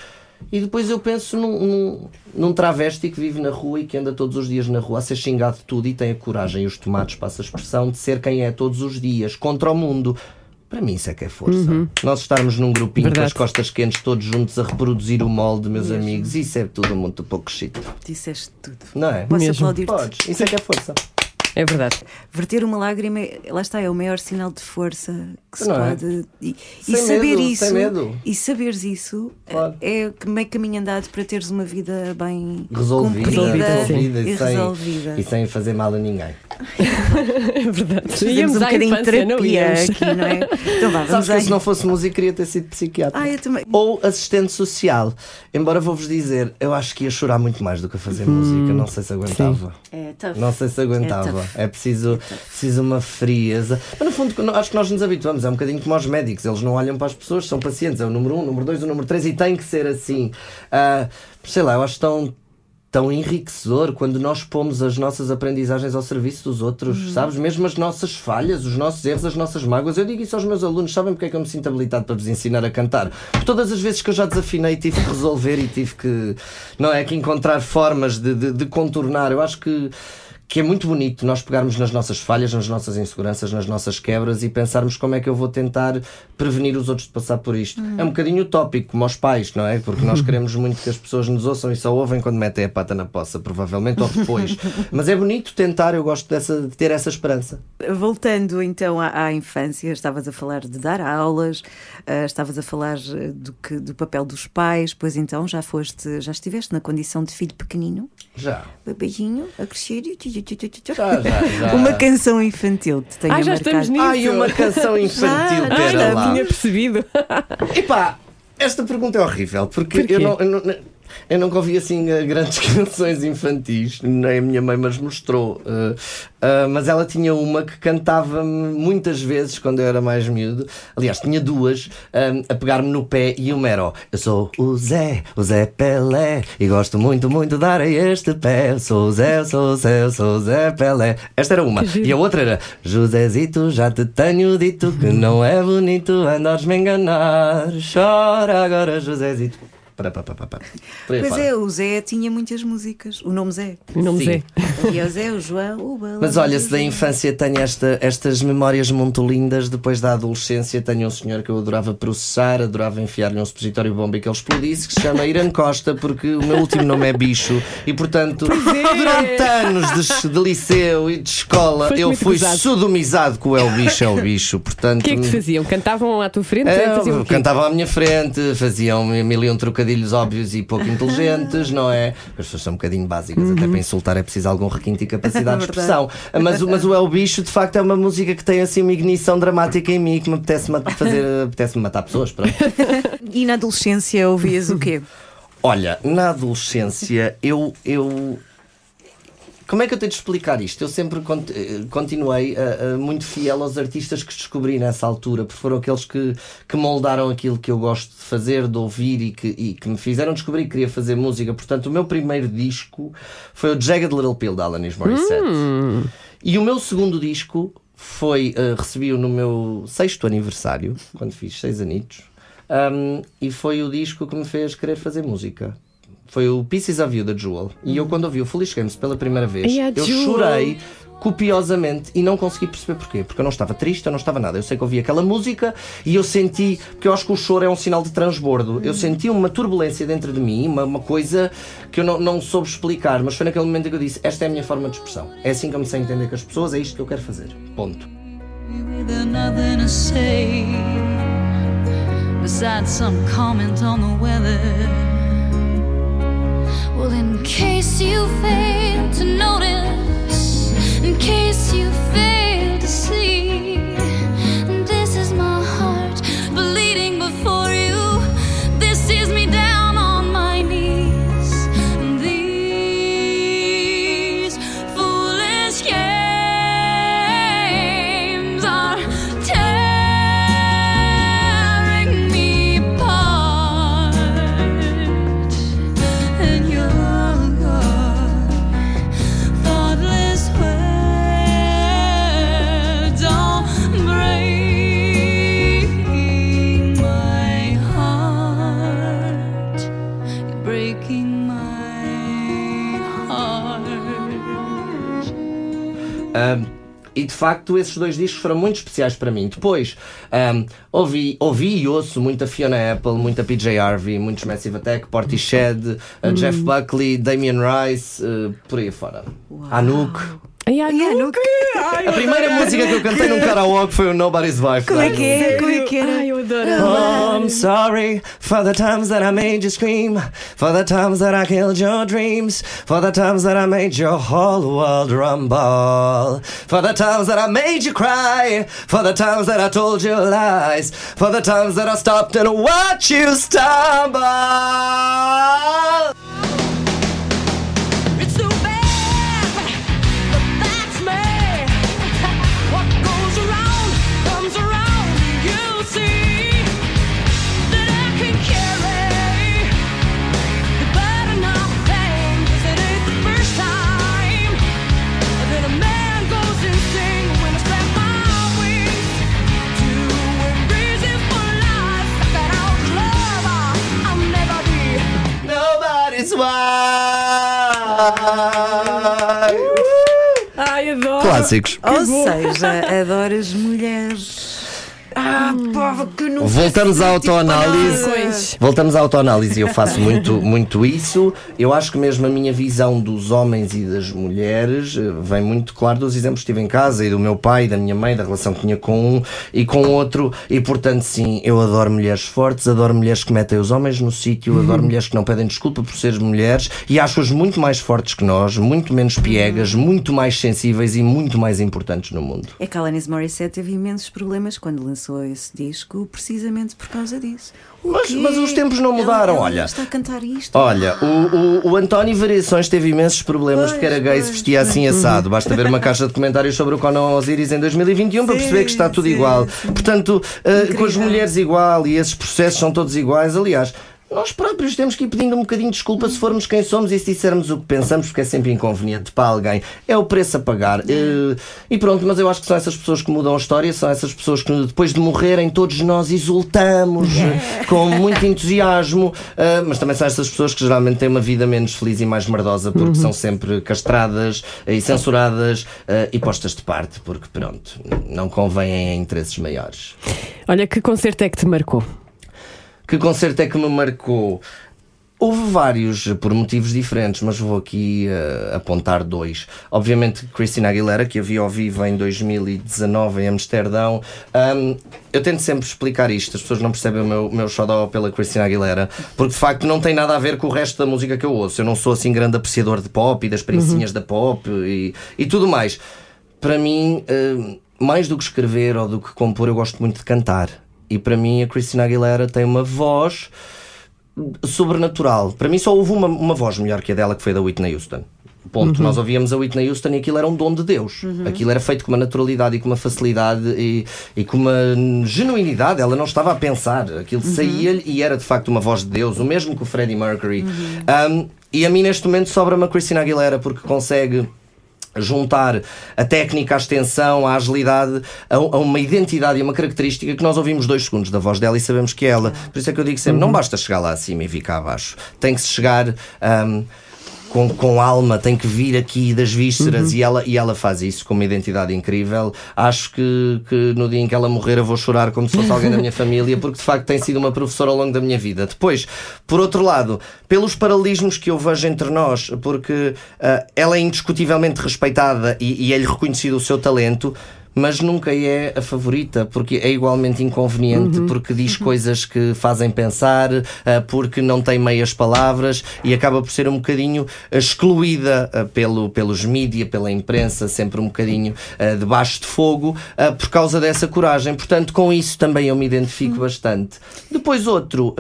E depois eu penso num, num, num travesti que vive na rua e que anda todos os dias na rua a ser xingado de tudo e tem a coragem e os tomates, passa a expressão, de ser quem é todos os dias, contra o mundo. Para mim isso é que é força. Nós estarmos num grupinho com Verdade. as costas quentes, todos juntos a reproduzir o molde, meus amigos, isso é tudo muito pouco shit. Disseste tudo. Não é? Posso Mesmo. aplaudir-te? Podes, isso é que é força. É verdade. Verter uma lágrima, é- lá está, é o maior sinal de força que se Não é? pode. E, e Sem saber medo, isso. sem medo. E saberes isso Claro. é que meio caminho andado para teres uma vida bem Resolvida, cumprida resolvida e e, sem, resolvida. e sem fazer mal a ninguém. É verdade. Fazemos Íamos um bocadinho de não terapia íamos. aqui, não é? Então vá, Sabes vamos que se não fosse música queria ter sido psiquiatra. Ah, eu também. Ou assistente social. Embora vou-vos dizer, eu acho que ia chorar muito mais do que a fazer música. Não sei se aguentava. É. Não sei se aguentava. É, preciso, preciso uma frieza. Mas no fundo, acho que nós nos habituamos. É um bocadinho como aos médicos. Eles não olham para as pessoas, são pacientes. É o número um, o número dois, o número três e tem que ser assim. Ah, sei lá, eu acho tão. Tão enriquecedor quando nós pomos as nossas aprendizagens ao serviço dos outros, sabes? Mesmo as nossas falhas, os nossos erros, as nossas mágoas. Eu digo isso aos meus alunos, sabem porque é que eu me sinto habilitado para vos ensinar a cantar? Por todas as vezes que eu já desafinei, tive que resolver e tive que, não é? Que encontrar formas de, de, de contornar. Eu acho que que é muito bonito nós pegarmos nas nossas falhas, nas nossas inseguranças, nas nossas quebras e pensarmos como é que eu vou tentar prevenir os outros de passar por isto. É um bocadinho utópico, como aos pais, não é? Porque nós queremos muito que as pessoas nos ouçam e só ouvem quando metem a pata na poça, provavelmente, ou depois. Mas é bonito tentar, eu gosto dessa, de ter essa esperança. Voltando então à, à infância, estavas a falar de dar aulas, ah, estavas a falar eh, do, que, do papel dos pais, pois então já foste, já estiveste na condição de filho pequenino, Já. bebezinho, a crescer e. Já, já, já. uma canção infantil que te tenha Ah, já marcado. estamos nisso. Ai, uma canção infantil, Já, pera não lá. tinha percebido. Epá, esta pergunta é horrível, porque Porquê? eu não, eu, não, eu nunca ouvi assim eh, grandes canções infantis, nem a minha mãe mas mostrou. eh, eh, mas ela tinha uma que cantava muitas vezes quando eu era mais miúdo. Aliás, tinha duas eh, a pegar-me no pé e uma era: ó, Eu sou o Zé, o Zé Pelé, e gosto muito, muito de dar a este pé. Eu Sou o Zé, eu sou o Zé, eu sou o Zé Pelé. Esta era uma. E a outra era: Josézito, já te tenho dito que não é bonito andares me enganar. Chora agora, Josézito. Para, para, para, para. Pois é, o Zé tinha muitas músicas, o nome Zé. O nome Sim. Zé. Havia o Zé, o João, o Balão. Mas olha, se da infância tenho esta, estas memórias muito lindas, depois da adolescência tenho um senhor que eu adorava processar, adorava enfiar-lhe um supositório bomba e que ele explodisse, que se chama Irã Costa, porque o meu último nome é bicho e, portanto, é. durante anos de, de liceu e de escola, Foste eu fui gozado. sodomizado com o o bicho, é o bicho. Portanto, O que é que te faziam? Cantavam à tua frente? é, faziam cantavam à minha frente, faziam mil e um trocadilhos óbvios e pouco inteligentes, não é? As pessoas são um bocadinho básicas, até para insultar é preciso algum requinte e capacidade de expressão. Mas, o- mas o É o Bicho, de facto, é uma música que tem assim uma ignição dramática em mim que me apetece fazer, apetece matar pessoas. Pronto. E na adolescência ouvias o quê? Olha, na adolescência eu. eu como é que eu tenho de explicar isto? Eu sempre eh, continuei eh, eh, muito fiel aos artistas que descobri nessa altura, porque foram aqueles que, que moldaram aquilo que eu gosto de fazer, de ouvir e que, e que me fizeram descobrir que queria fazer música. Portanto, o meu primeiro disco foi o Jagged Little Pill da Alanis Morissette. E o meu segundo disco foi, eh, recebi-o no meu sexto aniversário, quando fiz seis anitos, um, e foi o disco que me fez querer fazer música. Foi o Pieces of You da Jewel. E eu, quando ouvi o Foolish Games pela primeira vez, a eu Jewel. chorei copiosamente e não consegui perceber porquê. Porque eu não estava triste, eu não estava nada. Eu sei que ouvi aquela música e eu senti, porque eu acho que o choro é um sinal de transbordo. Eu senti uma turbulência dentro de mim, uma, uma coisa que eu não, não soube explicar, mas foi naquele momento que eu disse: Esta é a minha forma de expressão. É assim que eu me sei entender com as pessoas, é isto que eu quero fazer. Ponto. with nothing to say besides some comment on the weather. Well, in case you fail to notice, in case you fail to see, Um, e de facto esses dois discos foram muito especiais para mim. Depois um, ouvi, ouvi e ouço muita Fiona Apple, muita PJ Harvey, muitos Massive Attack, Portishead, uh, Jeff Buckley, Damien Rice, uh, por aí fora. Anouk. Não. Anouk. Ai, A primeira música que eu cantei num karaoke foi o Nobody's Wife. Como é que é? Como é que era? Ai, eu adoro. Oh, I'm sorry for the times that I made you scream, for the times that I killed your dreams, for the times that I made your whole world rumble, for the times that I made you cry, for the times that I told you lies, for the times that I stopped and watched you stumble. Clássicos. Ou seja, adoras mulheres. Ah, povo que não Voltamos à autoanálise. Coisas. Voltamos à autoanálise e eu faço muito, muito isso. Eu acho que mesmo a minha visão dos homens e das mulheres eh, vem muito claro dos exemplos que tive em casa e do meu pai, e da minha mãe, da relação que tinha com um e com outro. E portanto, sim, eu adoro mulheres fortes, adoro mulheres que metem os homens no sítio, adoro mulheres que não pedem desculpa por seres mulheres e acho-as muito mais fortes que nós, muito menos piegas, muito mais sensíveis e muito mais importantes no mundo. É que a Alanis Morissette teve imensos problemas quando lançou esse disco, precisamente por causa disso. Mas- mas os tempos não mudaram, Ela- ela olha. está a cantar isto. Olha, o, o, o António Variações teve imensos problemas porque era gay e se vestia assim assado. Basta ver uma caixa de comentários sobre o Conan Osiris em 2021 para perceber que está tudo sim, igual. Portanto, eh, com as mulheres igual e esses processos são todos iguais. Aliás, nós próprios temos que ir pedindo um bocadinho de desculpa se formos quem somos e se dissermos o que pensamos, porque é sempre inconveniente para alguém. É o preço a pagar. Eh, E pronto, mas eu acho que são essas pessoas que mudam a história, são essas pessoas que depois de morrerem todos nós exultamos eh, com muito entusiasmo, eh, mas também são essas pessoas que geralmente têm uma vida menos feliz e mais merdosa porque são sempre castradas e censuradas e postas de parte, porque pronto, não convêm a interesses maiores. Olha, que concerto é que te marcou? Que concerto é que me marcou? Houve vários, por motivos diferentes, mas vou aqui eh, apontar dois. Obviamente, Christina Aguilera, que havia ao vivo em 2019 em Amsterdão. Ahm, eu tento sempre explicar isto, as pessoas não percebem o meu, meu xodó pela Christina Aguilera, porque de facto não tem nada a ver com o resto da música que eu ouço. Eu não sou assim grande apreciador de pop e das princesinhas da pop e, e tudo mais. Para mim, ahm, mais do que escrever ou do que compor, eu gosto muito de cantar. E para mim, a Christina Aguilera tem uma voz sobrenatural. Para mim só houve uma, uma voz melhor que a dela, que foi da Whitney Houston. Ponto. Nós ouvíamos a Whitney Houston e aquilo era um dom de Deus. Aquilo era feito com uma naturalidade e com uma facilidade e, e com uma genuinidade. Ela não estava a pensar. Aquilo saía-lhe e era de facto uma voz de Deus. O mesmo que o Freddie Mercury. Um, e a mim neste momento sobra-me a Christina Aguilera porque consegue juntar a técnica, a extensão, a agilidade a, a uma identidade e uma característica que nós ouvimos dois segundos da voz dela e sabemos que é ela. Por isso é que eu digo sempre: não basta chegar lá acima e cá abaixo. Tem que se chegar. ahm, com, com alma, tem que vir aqui das vísceras e, ela, e ela faz isso com uma identidade incrível. Acho que, que no dia em que ela morrer eu vou chorar como se fosse alguém da minha família, porque de facto tem sido uma professora ao longo da minha vida. Depois, por outro lado, pelos paralelismos que eu vejo entre nós, porque ah, ela é indiscutivelmente respeitada e, e é-lhe reconhecido o seu talento. Mas nunca é a favorita, porque é igualmente inconveniente, porque diz coisas que fazem pensar, ah, porque não tem meias palavras e acaba por ser um bocadinho excluída ah, pelo, pelos mídia, pela imprensa, sempre um bocadinho ah, debaixo de fogo, por causa dessa coragem. Portanto, com isso também eu me identifico bastante. Depois outro,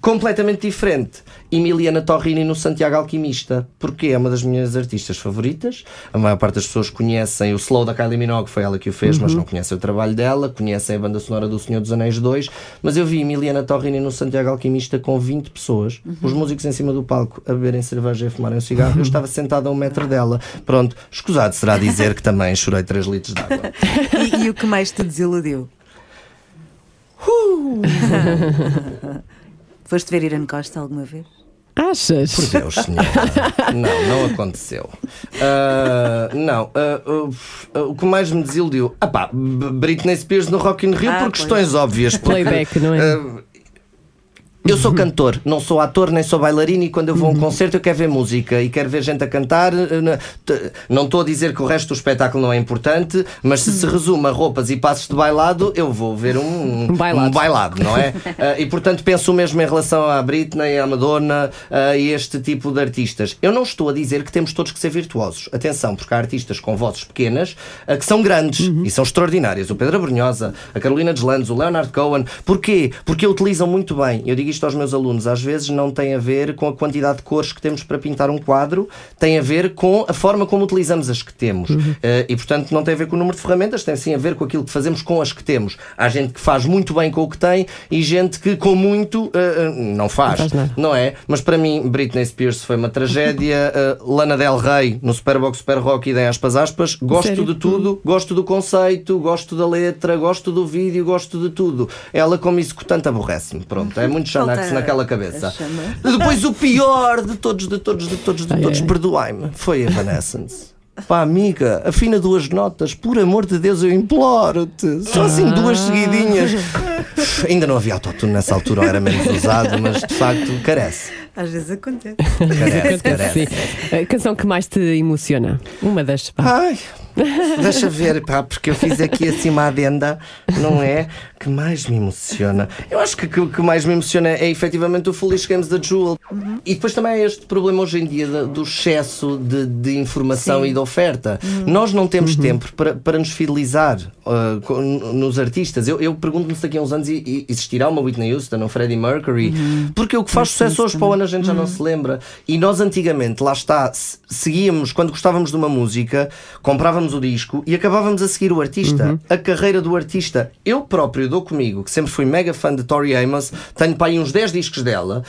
completamente diferente, Emiliana Torrini no Santiago Alquimista, porque é uma das minhas artistas favoritas. A maior parte das pessoas conhecem o Slow da Kylie Minogue, foi ela que o fez, mas não conhecem o trabalho dela, conhecem a banda sonora do Senhor dos Anéis 2. Mas eu vi Emiliana Torrini no Santiago Alquimista com 20 pessoas, os músicos em cima do palco a beberem cerveja e a fumarem um cigarro. Eu estava sentado a um metro dela. Pronto, escusado será dizer que também chorei 3 litros de água. E, e o que mais te desiludiu? Foste ver Irene Costa alguma vez? Achas? Por Deus, senhora. Não, não aconteceu. Ah, não, ah, ah, o que mais me desiludiu? Ah pá, Britney Spears no Rock in Rio Ah, por pois. questões óbvias. porque, Playback, não é? Eu sou cantor, não sou ator nem sou bailarino e quando eu vou Uhum. a um concerto eu quero ver música e quero ver gente a cantar. eh, Não estou a dizer que o resto do espetáculo não é importante, mas se se resume a roupas e passos de bailado, eu vou ver um, Um bailado. um bailado, não é? Ah, e portanto penso mesmo em relação à Britney, à Madonna ah, e este tipo de artistas. Eu não estou a dizer que temos todos que ser virtuosos. Atenção, porque há artistas com vozes pequenas que são grandes e são extraordinários. O Pedro Abrunhosa, a Carolina Deslandes, o Leonard Cohen. Porquê? Porque utilizam muito bem. Eu digo isto aos meus alunos. Às vezes não tem a ver com a quantidade de cores que temos para pintar um quadro, tem a ver com a forma como utilizamos as que temos. Ah, e portanto não tem a ver com o número de ferramentas, tem sim a ver com aquilo que fazemos com as que temos. Há gente que faz muito bem com o que tem e gente que com muito ah, não faz. Não faz. Não é? Mas para mim, Britney Spears foi uma tragédia. Uh, Lana Del Rey no Superbox Super Rock e dei aspas aspas. Gosto Sério? de tudo, gosto do conceito, gosto da letra, gosto do vídeo, gosto de tudo. Ela, como executante, aborrece-me. Pronto, é muito Xanax naquela cabeça. Depois o pior de todos, de todos, de todos, de todos, ai. perdoai-me, foi Evanescence. Pá, amiga, afina duas notas, por amor de Deus, eu imploro-te. Só assim duas seguidinhas. Ainda não havia autotune nessa altura, ou era menos usado, mas de facto carece. Às vezes acontece. Carece, Sim. carece. A canção que mais te emociona? Uma das. vá. Ai, deixa ver, pá, porque eu fiz aqui assim uma adenda, não é? Que mais me emociona. Eu acho que o que mais me emociona é efetivamente o Foolish Games da Jewel. E depois também é este problema hoje em dia do excesso de, de informação Sim. e de oferta. Nós não temos tempo para, para nos fidelizar uh, nos artistas. Eu, eu pergunto-me se daqui a uns anos existirá uma Whitney Houston, um Freddie Mercury, porque o que faz sucesso hoje para o ano a gente já não se lembra. E nós antigamente, lá está, se- seguíamos, quando gostávamos de uma música, comprávamos o disco e acabávamos a seguir o artista, a carreira do artista. Eu próprio dou comigo, que sempre fui mega fã de Tori Amos, tenho para aí uns 10 discos dela.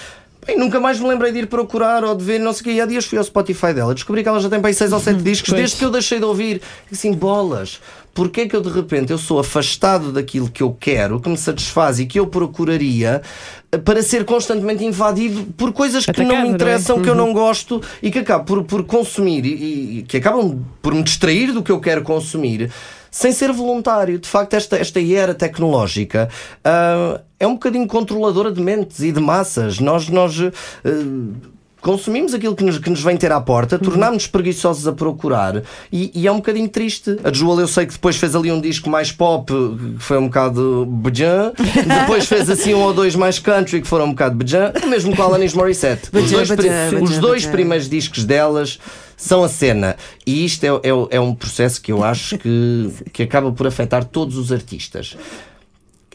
Bem, nunca mais me lembrei de ir procurar ou de ver, não sei o quê. E há dias fui ao Spotify dela, descobri que ela já tem para aí 6 ou 7 discos, Pois. desde que eu deixei de ouvir. E Assim, bolas. Porquê é que eu de repente eu sou afastado daquilo que eu quero, que me satisfaz e que eu procuraria eh, para ser constantemente invadido por coisas que Atacado, não me não é? interessam, que eu não gosto e que acabo por, por consumir e, e que acabam por me distrair do que eu quero consumir sem ser voluntário. De facto, esta, esta era tecnológica ah, é um bocadinho controladora de mentes e de massas. Nós, nós eh, consumimos aquilo que nos, que nos vem ter à porta, tornámos-nos preguiçosos a procurar e, e é um bocadinho triste. A Joel eu sei que depois fez ali um disco mais pop, que foi um bocado bejan, depois fez assim um ou dois mais country, que foram um bocado bejan, mesmo com a Alanis Morissette. Os dois, os dois primeiros discos delas são a cena. E isto é, é, é um processo que eu acho que, que acaba por afetar todos os artistas.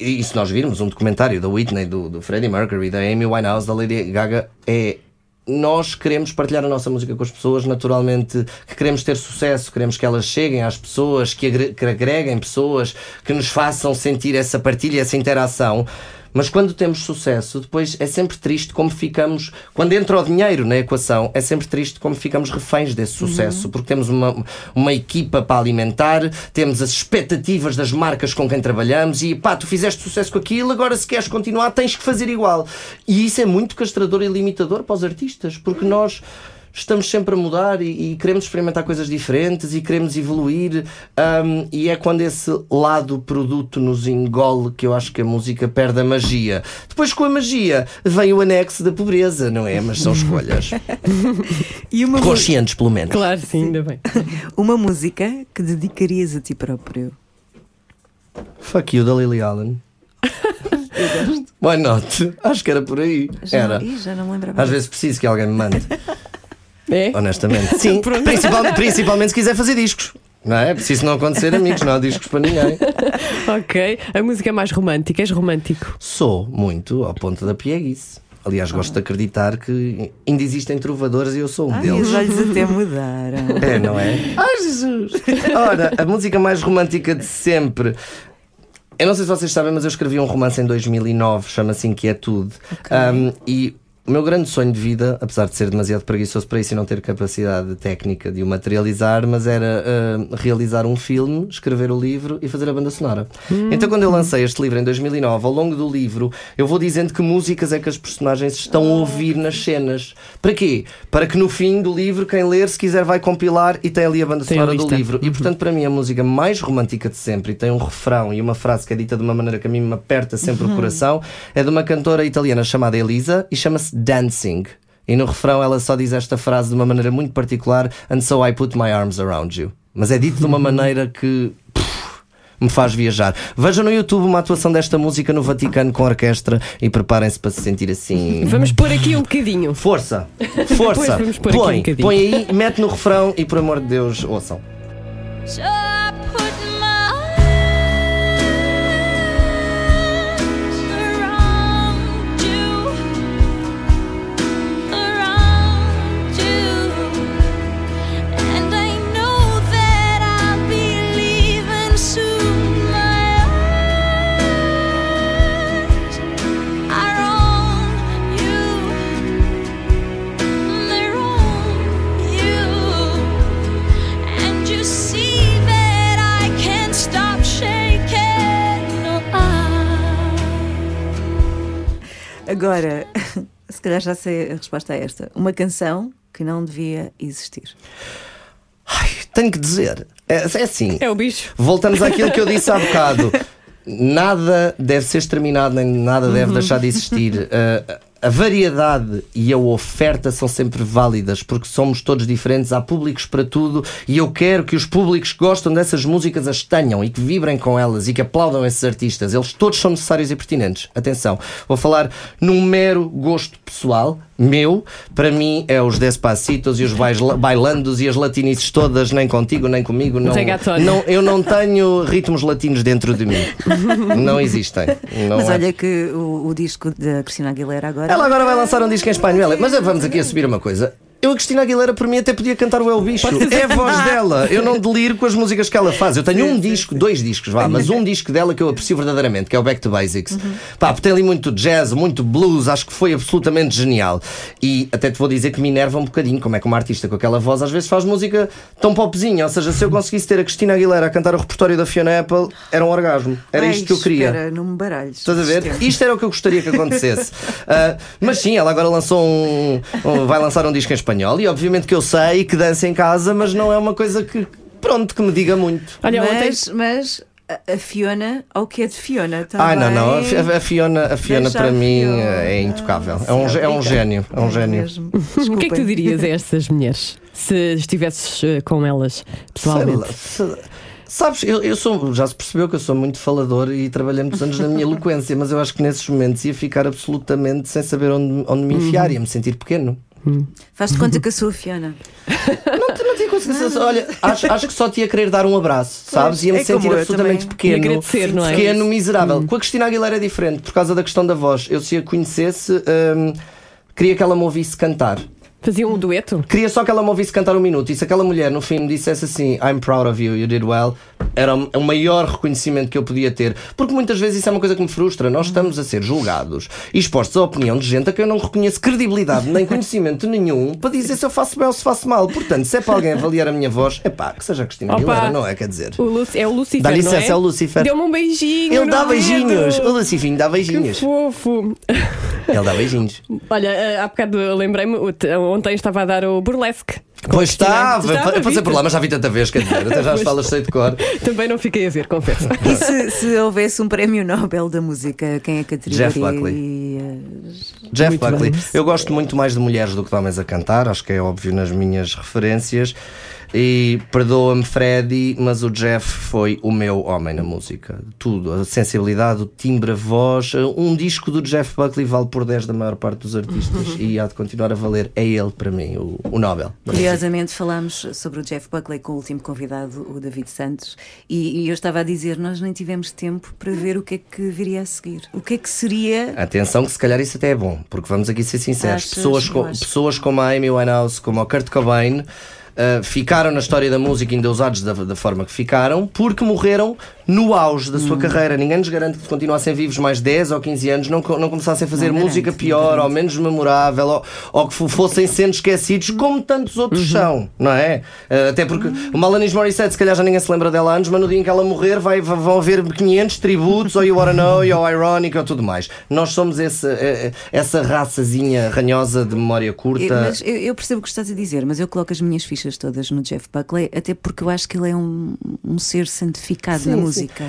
E se nós virmos um documentário da Whitney, do, do Freddie Mercury, da Amy Winehouse, da Lady Gaga, é. Nós queremos partilhar a nossa música com as pessoas, naturalmente, que queremos ter sucesso, queremos que elas cheguem às pessoas, que, agre- que agreguem pessoas, que nos façam sentir essa partilha, essa interação. Mas quando temos sucesso, depois é sempre triste como ficamos. Quando entra o dinheiro na equação, é sempre triste como ficamos reféns desse sucesso, porque temos uma, uma equipa para alimentar, temos as expectativas das marcas com quem trabalhamos e pá, tu fizeste sucesso com aquilo, agora se queres continuar tens que fazer igual. E isso é muito castrador e limitador para os artistas, porque nós estamos sempre a mudar e, e queremos experimentar coisas diferentes e queremos evoluir hum, e é quando esse lado produto nos engole que eu acho que a música perde a magia. Depois com a magia vem o anexo da pobreza, não é? Mas são escolhas. E Conscientes, pelo menos. Claro, sim, ainda bem. uma música que dedicarias a ti próprio. Fuck you da Lily Allen. Why not? Acho que era por aí. Já, Era. Ih, já não me lembrava. Às vezes preciso que alguém me mande. É? Honestamente. Sim, principal- principalmente se quiser fazer discos. Não é? Preciso não acontecer, amigos, não há discos para ninguém. Ok. A música é mais romântica. És romântico. Sou muito ao ponto da pieguice. Aliás, gosto de acreditar que ainda existem trovadores e eu sou um Ai, deles. os olhos até mudaram. É, não é? Ai, Jesus! Ora, a música mais romântica de sempre. Eu não sei se vocês sabem, mas eu escrevi um romance em 2009, chama-se Inquietude. Um, e o meu grande sonho de vida, apesar de ser demasiado preguiçoso para isso e não ter capacidade técnica de o materializar, mas era uh, realizar um filme, escrever o livro e fazer a banda sonora. Então, quando eu lancei este livro em 2009, ao longo do livro, eu vou dizendo que músicas é que as personagens estão a ouvir nas cenas. Para quê? Para que no fim do livro, quem ler, se quiser, vai compilar e tem ali a banda Tem a sonora do livro. E portanto, para mim, a música mais romântica de sempre e tem um refrão e uma frase que é dita de uma maneira que a mim me aperta sempre o coração é de uma cantora italiana chamada Elisa e chama-se Dancing. E no refrão ela só diz esta frase de uma maneira muito particular: And so I put my arms around you. Mas é dito de uma maneira que. pff, me faz viajar. Vejam no YouTube uma atuação desta música no Vaticano com orquestra e preparem-se para se sentir assim. Vamos pôr aqui um bocadinho. Força! Depois Força! vamos pôr aqui um põe, bocadinho. põe aí, mete no refrão e por amor de Deus, ouçam. Agora, se calhar já sei a resposta a esta. Uma canção que não devia existir. Ai, tenho que dizer, é, é assim. É o bicho. Voltamos àquilo que eu disse há bocado. Nada deve ser exterminado, nem nada deve deixar de existir. Uh, a variedade e a oferta são sempre válidas, porque somos todos diferentes, há públicos para tudo, e eu quero que os públicos que gostam dessas músicas as tenham e que vibrem com elas e que aplaudam esses artistas. Eles todos são necessários e pertinentes. Atenção, vou falar num mero gosto pessoal, meu, para mim é os Despacitos e os baila- bailandos e as latinices todas, nem contigo, nem comigo. Não, não, eu não tenho ritmos latinos dentro de mim. Não existem. Não Mas é. olha que o, o disco da Cristina Aguilera agora. Ela agora vai lançar um disco em espanhol. Mas vamos aqui assumir uma coisa. Eu, a Cristina Aguilera, por mim, até podia cantar o El Bicho. É a voz dela. Eu não deliro com as músicas que ela faz. Eu tenho um disco, dois discos, vá, mas um disco dela que eu aprecio verdadeiramente, que é o Back to Basics. Pá, porque tem ali muito jazz, muito blues, acho que foi absolutamente genial. E até te vou dizer que me enerva um bocadinho como é que uma artista com aquela voz às vezes faz música tão popzinha. Ou seja, se eu conseguisse ter a Cristina Aguilera a cantar o repertório da Fiona Apple, era um orgasmo. Era Ai, isto que eu queria. Espera, não me baralhes. Estás a ver? Isto era o que eu gostaria que acontecesse. Ah, mas sim, ela agora lançou um, um- Vai lançar um disco em espanhol e obviamente que eu sei que dança em casa, mas não é uma coisa que. Pronto, que me diga muito. Olha, ontem. Mas, mas a, Fiona ao que é de Fiona também. Ai, não, não. A, Fi- a Fiona, a Fiona Deixa para a mim Fiona. é intocável. É um, é um gênio. É um gênio. mesmo. O que é que tu dirias a estas mulheres se estivesses eh, com elas Sei pessoalmente? lá, se- Sabes, eu, eu sou, já se percebeu que eu sou muito falador e trabalhei muitos anos na minha eloquência, mas eu acho que nesses momentos ia ficar absolutamente sem saber onde, onde me enfiar, ia me sentir pequeno. Faz de conta que eu sou a Fiona. Não, te- não tinha conseguido. Olha, acho, acho que só te ia querer dar um abraço, sabes? Ia-me é sentir absolutamente pequeno. Agradecer, não é? Pequeno, miserável. Com a Cristina Aguilera é diferente, por causa da questão da voz. Eu, se a conhecesse, hum, queria que ela me ouvisse cantar. Faziam um dueto? Queria só que ela me ouvisse cantar um minuto. E se aquela mulher no fim me dissesse assim: I'm proud of you, you did well, era o maior reconhecimento que eu podia ter. Porque muitas vezes isso é uma coisa que me frustra. Nós estamos a ser julgados e expostos à opinião de gente a quem eu não reconheço credibilidade nem conhecimento nenhum para dizer se eu faço bem ou se faço mal. Portanto, se é para alguém avaliar a minha voz, é pá, que seja a Cristina Opa. Aguilera, não é? Quer dizer. O é o Lucifer, Dá licença, é? é o Lucifer. Deu-me um beijinho. Ele dá dedo. beijinhos. O Lucifinho dá Que beijinhos. fofo. Ele dá beijinhos. Olha, eh, há bocado eu lembrei-me, ontem estava a dar o burlesque. Pois Estava, passei por lá, mas já vi tanta vez, quer dizer, até já as falas sei de cor. Também não fiquei a ver, confesso. E se, se houvesse um prémio Nobel da música, quem é que atribuiria? Jeff Jeff Muito Buckley. bem. Eu gosto muito mais de mulheres do que de homens a cantar, acho que é óbvio nas minhas referências. E perdoa-me, Freddy, mas o Jeff foi o meu homem na música. Tudo, a sensibilidade, o timbre, a voz. Um disco do Jeff Buckley vale por 10 da maior parte dos artistas e há de continuar a valer. É ele, para mim, o, o Nobel. Curiosamente falámos sobre o Jeff Buckley com o último convidado, o David Santos, e, e eu estava a dizer, nós nem tivemos tempo para ver o que é que viria a seguir. O que é que seria Atenção que se calhar isso até é bom, porque vamos aqui ser sinceros, Achas? pessoas, Eu co- acho. pessoas como a Amy Winehouse, como o Kurt Cobain, uh, ficaram na história da música ainda usados da, da forma que ficaram, porque morreram no auge da sua Hum. carreira. Ninguém nos garante que continuassem vivos mais 10 ou 15 anos, não, não começassem a fazer Não música garante, pior ou menos memorável, ou, ou que fo- fossem sendo esquecidos, como tantos outros Uhum. são, não é? Uh, até porque o Alanis Morissette, se calhar já ninguém se lembra dela há anos, mas no dia em que ela morrer vai, vão haver 500 tributos, ou You Wanna Know, ou Ironic, ou tudo mais. Nós somos esse, eh, essa raçazinha ranhosa de memória curta. mas eu, percebo o que estás a dizer, mas eu coloco as minhas fichas todas no Jeff Buckley, até porque eu acho que ele é um, um ser santificado Sim, na sim. Música.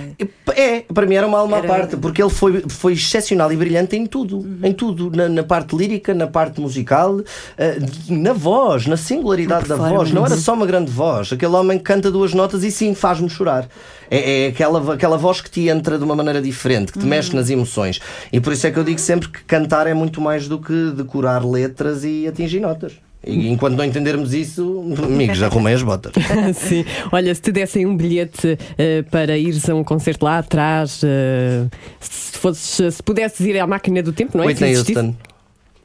É, para mim era uma alma à parte, porque ele foi, foi excepcional e brilhante em tudo, em tudo, na, na parte lírica, na parte musical, eh, na voz, na singularidade da voz. Não era só uma grande voz, aquele homem que canta duas notas e sim, faz-me chorar. É, é aquela, aquela voz que te entra de uma maneira diferente, que te mexe nas emoções. E por isso é que eu digo sempre que cantar é muito mais do que decorar letras e atingir notas. E enquanto não entendermos isso, amigos, arrumei as botas. Sim. Olha, se te dessem um bilhete eh, para ires a um concerto lá atrás, eh, se, fosses, se pudesses ir à máquina do tempo, não é? Whitney Houston,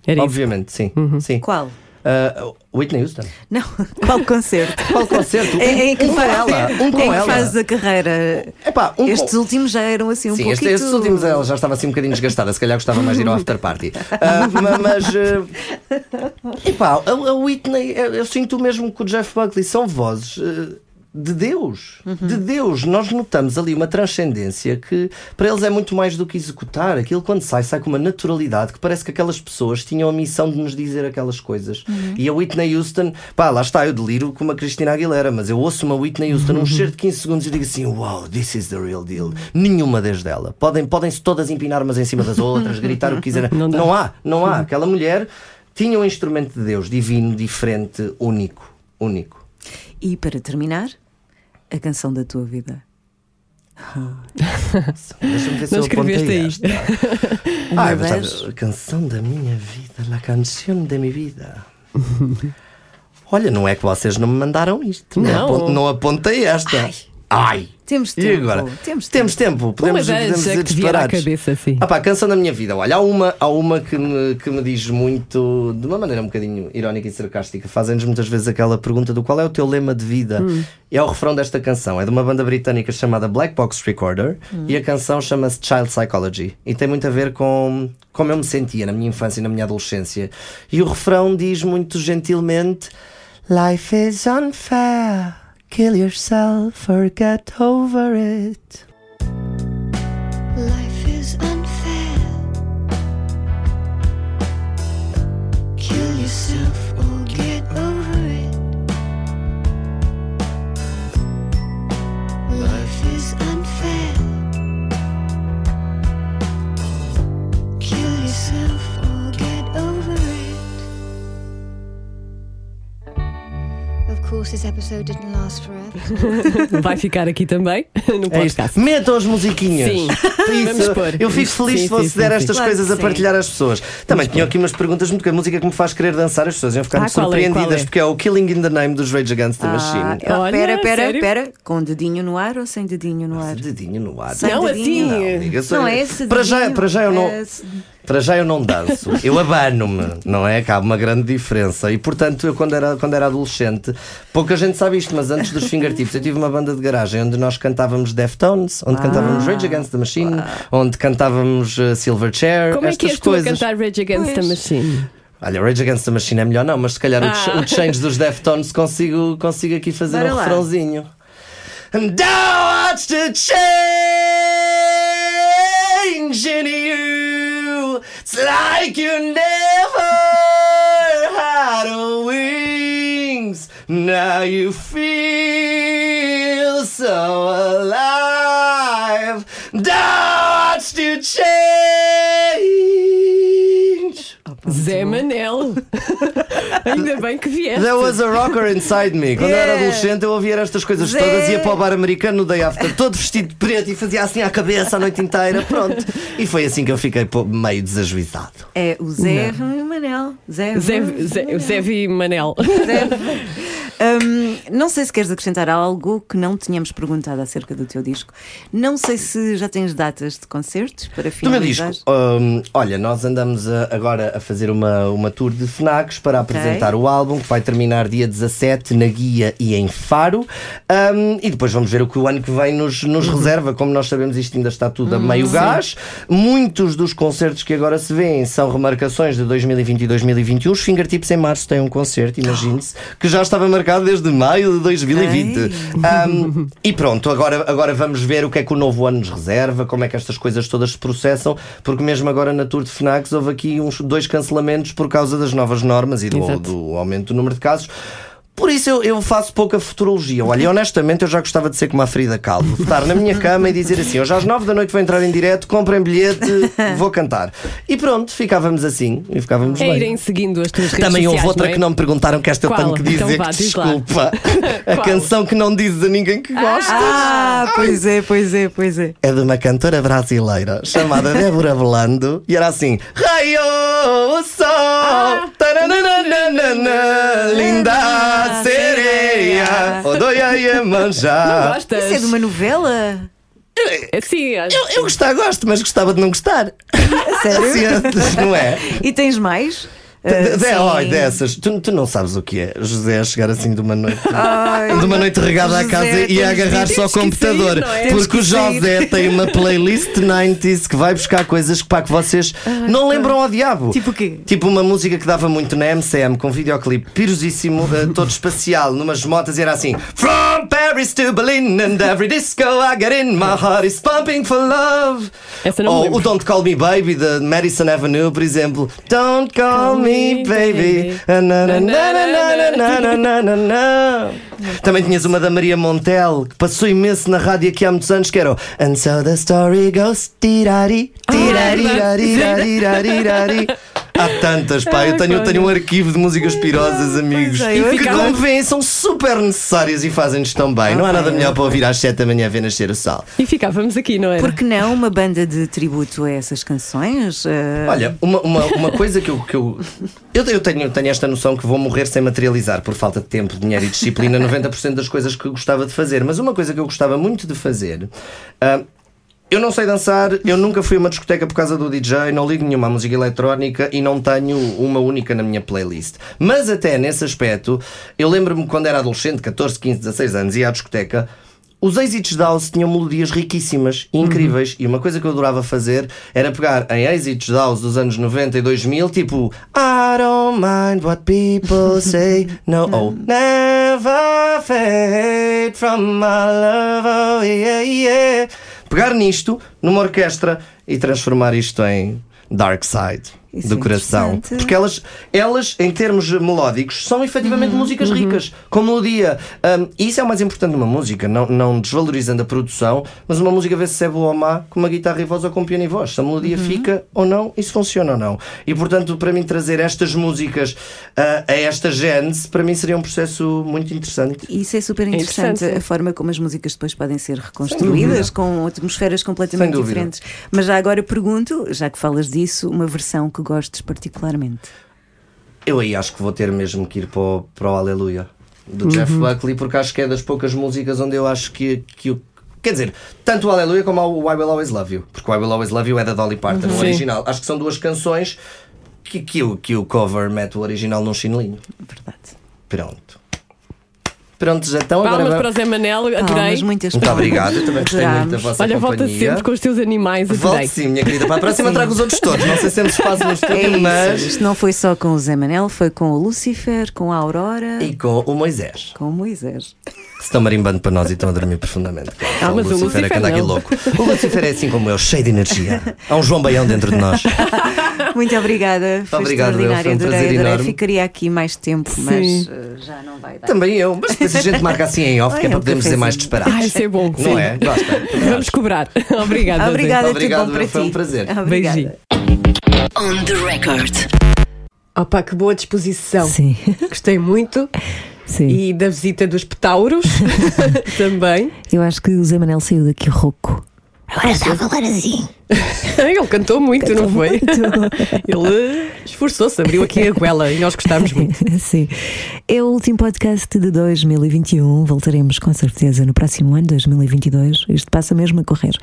Era isso. obviamente, sim. sim. Qual? Uh, Whitney Houston. Não, qual concerto? Qual concerto? É, é que um com faz, ela. Um com que ela. faz a carreira. Epá, um Estes com... últimos já eram assim um Sim, pouquinho. este- estes últimos ela já estava assim um bocadinho desgastada, se calhar gostava mais de ir ao after party. Ma- mas. Uh, epá, a, a Whitney, eu, eu sinto mesmo que o Jeff Buckley, são vozes. eh, de Deus, de Deus, nós notamos ali uma transcendência que para eles é muito mais do que executar. Aquilo quando sai, sai com uma naturalidade que parece que aquelas pessoas tinham a missão de nos dizer aquelas coisas. E a Whitney Houston, pá, lá está, eu deliro com uma Cristina Aguilera, mas eu ouço uma Whitney Houston, um cheiro de 15 segundos e digo assim: Wow, this is the real deal. Nenhuma desde ela. Podem, podem-se todas empinar umas em cima das outras, gritar o que quiserem. Não não há, não há. Aquela mulher tinha um instrumento de Deus divino, diferente, único. Único. E para terminar, a canção da tua vida. Deixa-me ver se Não eu apontei. Uma Ah, vez- mas a canção da minha vida, a canção da minha vida. Olha, não é que vocês não me mandaram isto. Não. não apontei esta. Ai. Temos E tempo. agora? Temos tempo. Temos tempo. Podemos, Uma podemos a ir que te vier à disparados. cabeça, sim. Ah pá, canção da minha vida. Olha, há uma, há uma que, me, que me diz muito, de uma maneira um bocadinho irónica e sarcástica. Fazem-nos muitas vezes aquela pergunta do qual é o teu lema de vida. É o refrão desta canção. É de uma banda britânica chamada Black Box Recorder e a canção chama-se Child Psychology. E tem muito a ver com como eu me sentia na minha infância e na minha adolescência. E o refrão diz muito gentilmente: Life is unfair. Kill yourself or get over it. Life is unfair. Kill yourself Vai ficar aqui também no É podcast. Metam as musiquinhas. Sim. Isso, Vamos pôr. eu fico feliz Sim, se fosse sim, der sim, estas sim. coisas Claro a partilhar às pessoas. Também tinham aqui umas perguntas muito que a música que me faz querer dançar, as pessoas iam ficar Ah, qual é? surpreendidas, é? porque é o Killing in the Name dos Rage Against the Ah, Machine. ah, Olha, pera, pera, sério? pera. Com dedinho no ar ou sem dedinho no ar? Dedinho no ar. Sem Não, dedinho. assim. Não, Não é esse para já, dedinho, para já eu não. é esse- Para já eu não danço, eu abano-me, não é? Que há uma grande diferença. E portanto, eu quando era, quando era adolescente, pouca gente sabe isto, mas antes dos fingertips, eu tive uma banda de garagem onde nós cantávamos Deftones, onde cantávamos Rage Against the Machine, onde cantávamos uh, Silverchair, Como é que estas és tu a coisas. cantar Rage Against the Pois. Machine? Olha, Rage Against the Machine é melhor, não, mas se calhar Ah. o change dos Deftones consigo, consigo aqui fazer Bora um lá. refrãozinho. And I watched the change in you. It's like you never had wings. Now you feel so alive. Watched you change. Manel. Ainda bem que vieste. There was a rocker inside me. Quando eu era Yeah. adolescente, eu ouvia estas coisas Zé. todas, ia para o bar americano no day after, todo vestido de preto e fazia assim à cabeça a noite inteira. Pronto. E foi assim que eu fiquei meio desajuizado. É o Zé Manel. Zé, Zé, Zé, Zé Vi Manel. Hum, não sei se queres acrescentar algo que não tínhamos perguntado acerca do teu disco. Não sei se já tens datas de concertos para Do meu finalizar. disco, hum, olha, nós andamos a- agora a fazer uma, uma tour de Para apresentar o álbum, que vai terminar dia 17 na Guia e em Faro. Hum, e depois vamos ver o que o ano que vem nos, nos Uhum. reserva. Como nós sabemos, isto ainda está tudo a Hum, meio gás. Muitos dos concertos que agora se vêem são remarcações de 2020 e 2021. Os Fingertips em março têm um concerto, imagine-se, que já estava marcado desde maio de 2020. Hum, e pronto, agora, agora vamos ver o que é que o novo ano nos reserva, como é que estas coisas todas se processam, porque mesmo agora na Tour de FNACs houve aqui uns dois cancelamentos por causa das novas normas e do, do aumento do número de casos. Por isso eu, eu faço pouca futurologia. Olha, honestamente eu já gostava de ser como a Frida Kahlo. Estar na minha cama e dizer assim: hoje às nove da noite vou entrar em direto, comprem bilhete, vou cantar. E pronto, ficávamos assim e ficávamos É bem. irem seguindo as tuas redes Também houve outra é? que não me perguntaram, que esta eu Qual? tenho que dizer Então vá, que diz desculpa. a canção que não dizes a ninguém que gostas. Ah, pois é, pois é, pois é. É de uma cantora brasileira chamada Débora Velando e era assim: Raio o sol, Ah. tarananana, linda sereia, odoia Não Iemanjá. gostas? Isso é de uma novela? É sim, Eu, eu gostar, gosto, mas gostava de não gostar. Sério? Assim não é? E tens mais? De, Ah, de, oi, dessas, tu, tu não sabes o que é José a chegar assim de uma noite Ai, de uma noite regada à casa e a temos- agarrar só o temos que computador. sair, não é? Temos Porque o que sair. José tem uma playlist 90s que vai buscar coisas que, pá, que vocês não lembram ao diabo. Tipo o quê? Tipo uma música que dava muito na MCM com um videoclipe pirosíssimo, eh, todo espacial, numas motas, e era assim: From Paris to Berlin and every disco I get in, my heart is pumping for love. Essa não me Ou o Don't Call Me Baby de Madison Avenue, por exemplo. Don't call me baby. Também tinhas uma da Maria Montel que passou imenso na rádio aqui há muitos anos que era o And so the story goes tirari, tirari, tirari, tirari, tirari. Há tantas, pá. Eu tenho, eu tenho um arquivo de músicas pirosas, amigos. é, eu E que, como veem, são super necessárias e fazem-nos tão bem. Não há nada melhor para ouvir às 7 da manhã a ver nascer o sol. E ficávamos aqui, não era? Por que não uma banda de tributo a essas canções? Ah, Olha, uma, uma, uma coisa que eu. Que eu, eu, eu tenho, tenho esta noção que vou morrer sem materializar por falta de tempo, dinheiro e disciplina 90% das coisas que eu gostava de fazer. Mas uma coisa que eu gostava muito de fazer. ah, eu não sei dançar, eu nunca fui a uma discoteca por causa do DJ, não ligo nenhuma música eletrónica e não tenho uma única na minha playlist. Mas até nesse aspecto, eu lembro-me quando era adolescente, 14, 15, 16 anos, ia à discoteca. Os da house tinham melodias riquíssimas incríveis. E uma coisa que eu adorava fazer era pegar em da house dos anos 90 e 2000, tipo I don't mind what people say, no, oh, never fade from my love, oh yeah, yeah. Pegar nisto numa orquestra e transformar isto em Dark Side. Isso do é coração. Porque elas, elas, em termos melódicos, são efetivamente músicas ricas, com melodia. Um, e isso é o mais importante numa música, não, não desvalorizando a produção, mas uma música vê se é boa ou má, com uma guitarra e voz ou com piano e voz. Se a melodia fica ou não, isso funciona ou não. E portanto, para mim, trazer estas músicas ah, a esta gênese, para mim seria um processo muito interessante. Isso é super interessante, interessante, a forma como as músicas depois podem ser reconstruídas com atmosferas completamente diferentes. Mas já agora pergunto, já que falas disso, uma versão que gostes particularmente. Eu aí acho que vou ter mesmo que ir para o, para o Aleluia do Jeff Buckley, porque acho que é das poucas músicas onde eu acho que, que o. Quer dizer, tanto o Aleluia como o I Will Always Love You, porque o I Will Always Love You é da Dolly Parton, o Sim. original. Acho que são duas canções que, que, o, que o cover mete o original num chinelinho. Verdade. Pronto. Pronto, já então agora. Palmas vamos- para o Zé Manel, adorei. Palmas, muitas Muito palmas. obrigado, eu também gostei muito da vossa Olha, volta companhia. sempre com os teus animais, adorei. sim, minha querida. Para a próxima trago os outros todos. Não sei se temos espaço no É estúdio, isso. mas. Isto não foi só com o Zé Manel, foi com o Lucifer, com a Aurora, E com o Moisés. com o Moisés. Se estão marimbando para nós e estão a dormir profundamente. Claro. Ah, mas o Lucifer é que anda aqui não. louco. O Lucifer é assim como eu, cheio de energia. Há um João Baião dentro de nós. Muito obrigada. Foi Obrigado, eu. extraordinário. Foi um adorei, prazer adorei. enorme. Ficaria aqui mais tempo, mas uh, já não vai dar. Também eu. Mas depois a gente marca assim em off, que é para um podermos dizer mais disparados. Ai, isso é bom. Não sim. é? Gosta. Vamos cobrar. Obrigada. Obrigada, Obrigado, para foi um prazer. Obrigada. Beijinho. On the record. Opa, que boa disposição. Sim, Gostei muito. sim. E da visita dos petauros também. Eu acho que o Zé Manel saiu daqui rouco. Agora está a falar assim. Ele cantou muito, não foi? Ele esforçou-se, abriu aqui a goela e nós gostámos muito. Sim. É o último podcast de 2021. Voltaremos com certeza no próximo ano, 2022. Isto passa mesmo a correr.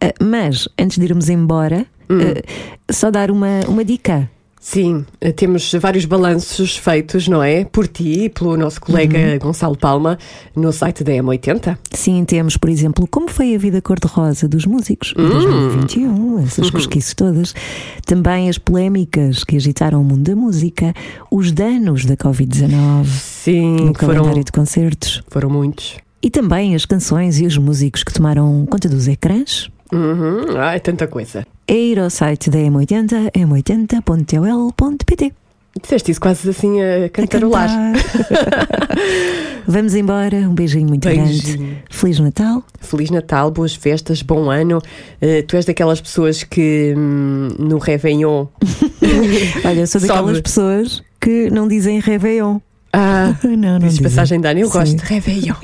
Ah, mas, antes de irmos embora, ah, só dar uma, uma dica. Sim, eh, temos vários balanços feitos, não é? Por ti e pelo nosso colega Gonçalo Palma no site da M80. Sim, temos, por exemplo, como foi a vida cor-de-rosa dos músicos em 2021, essas cosquices todas. Também as polémicas que agitaram o mundo da música, os danos da Covid-19 Sim, no foram, calendário de concertos. foram muitos. E também as canções e os músicos que tomaram conta dos ecrãs. Uhum. Ah, é tanta coisa. É ir ao site da M80, m80.ol.pt. Disseste isso quase assim a A cantarolar. cantar. Vamos embora, um beijinho muito grande. Beijinho. Feliz Natal. Feliz Natal, boas festas, bom ano. Eh, tu és daquelas pessoas que hum, no Réveillon. Olha, eu sou Sobe. daquelas pessoas que não dizem Réveillon. Ah, Não, não passagem de ano, eu Sim. gosto de Réveillon.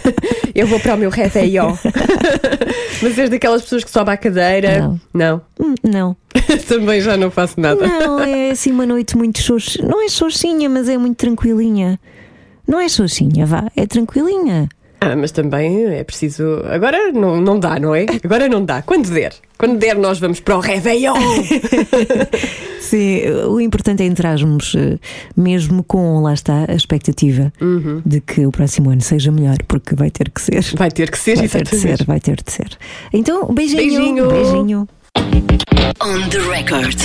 eu vou para o meu Réveillon. Mas és daquelas pessoas que sobe à cadeira. Não. Não. Hum, Não. Também já não faço nada. Não, é assim uma noite muito xoxinha. Não é xoxinha, mas é muito tranquilinha. Não é xoxinha, vá, é tranquilinha. Ah, mas também é preciso. Agora não, não dá, não é? Agora não dá. Quando der. Quando der, nós vamos para o Réveillon. Sim, o importante é entrarmos eh, mesmo com, lá está, a expectativa Uhum. de que o próximo ano seja melhor, porque vai ter que ser. Vai ter que ser, Vai ter de ser, vai ter de ser. Então, beijinho. Beijinho. beijinho. On the record.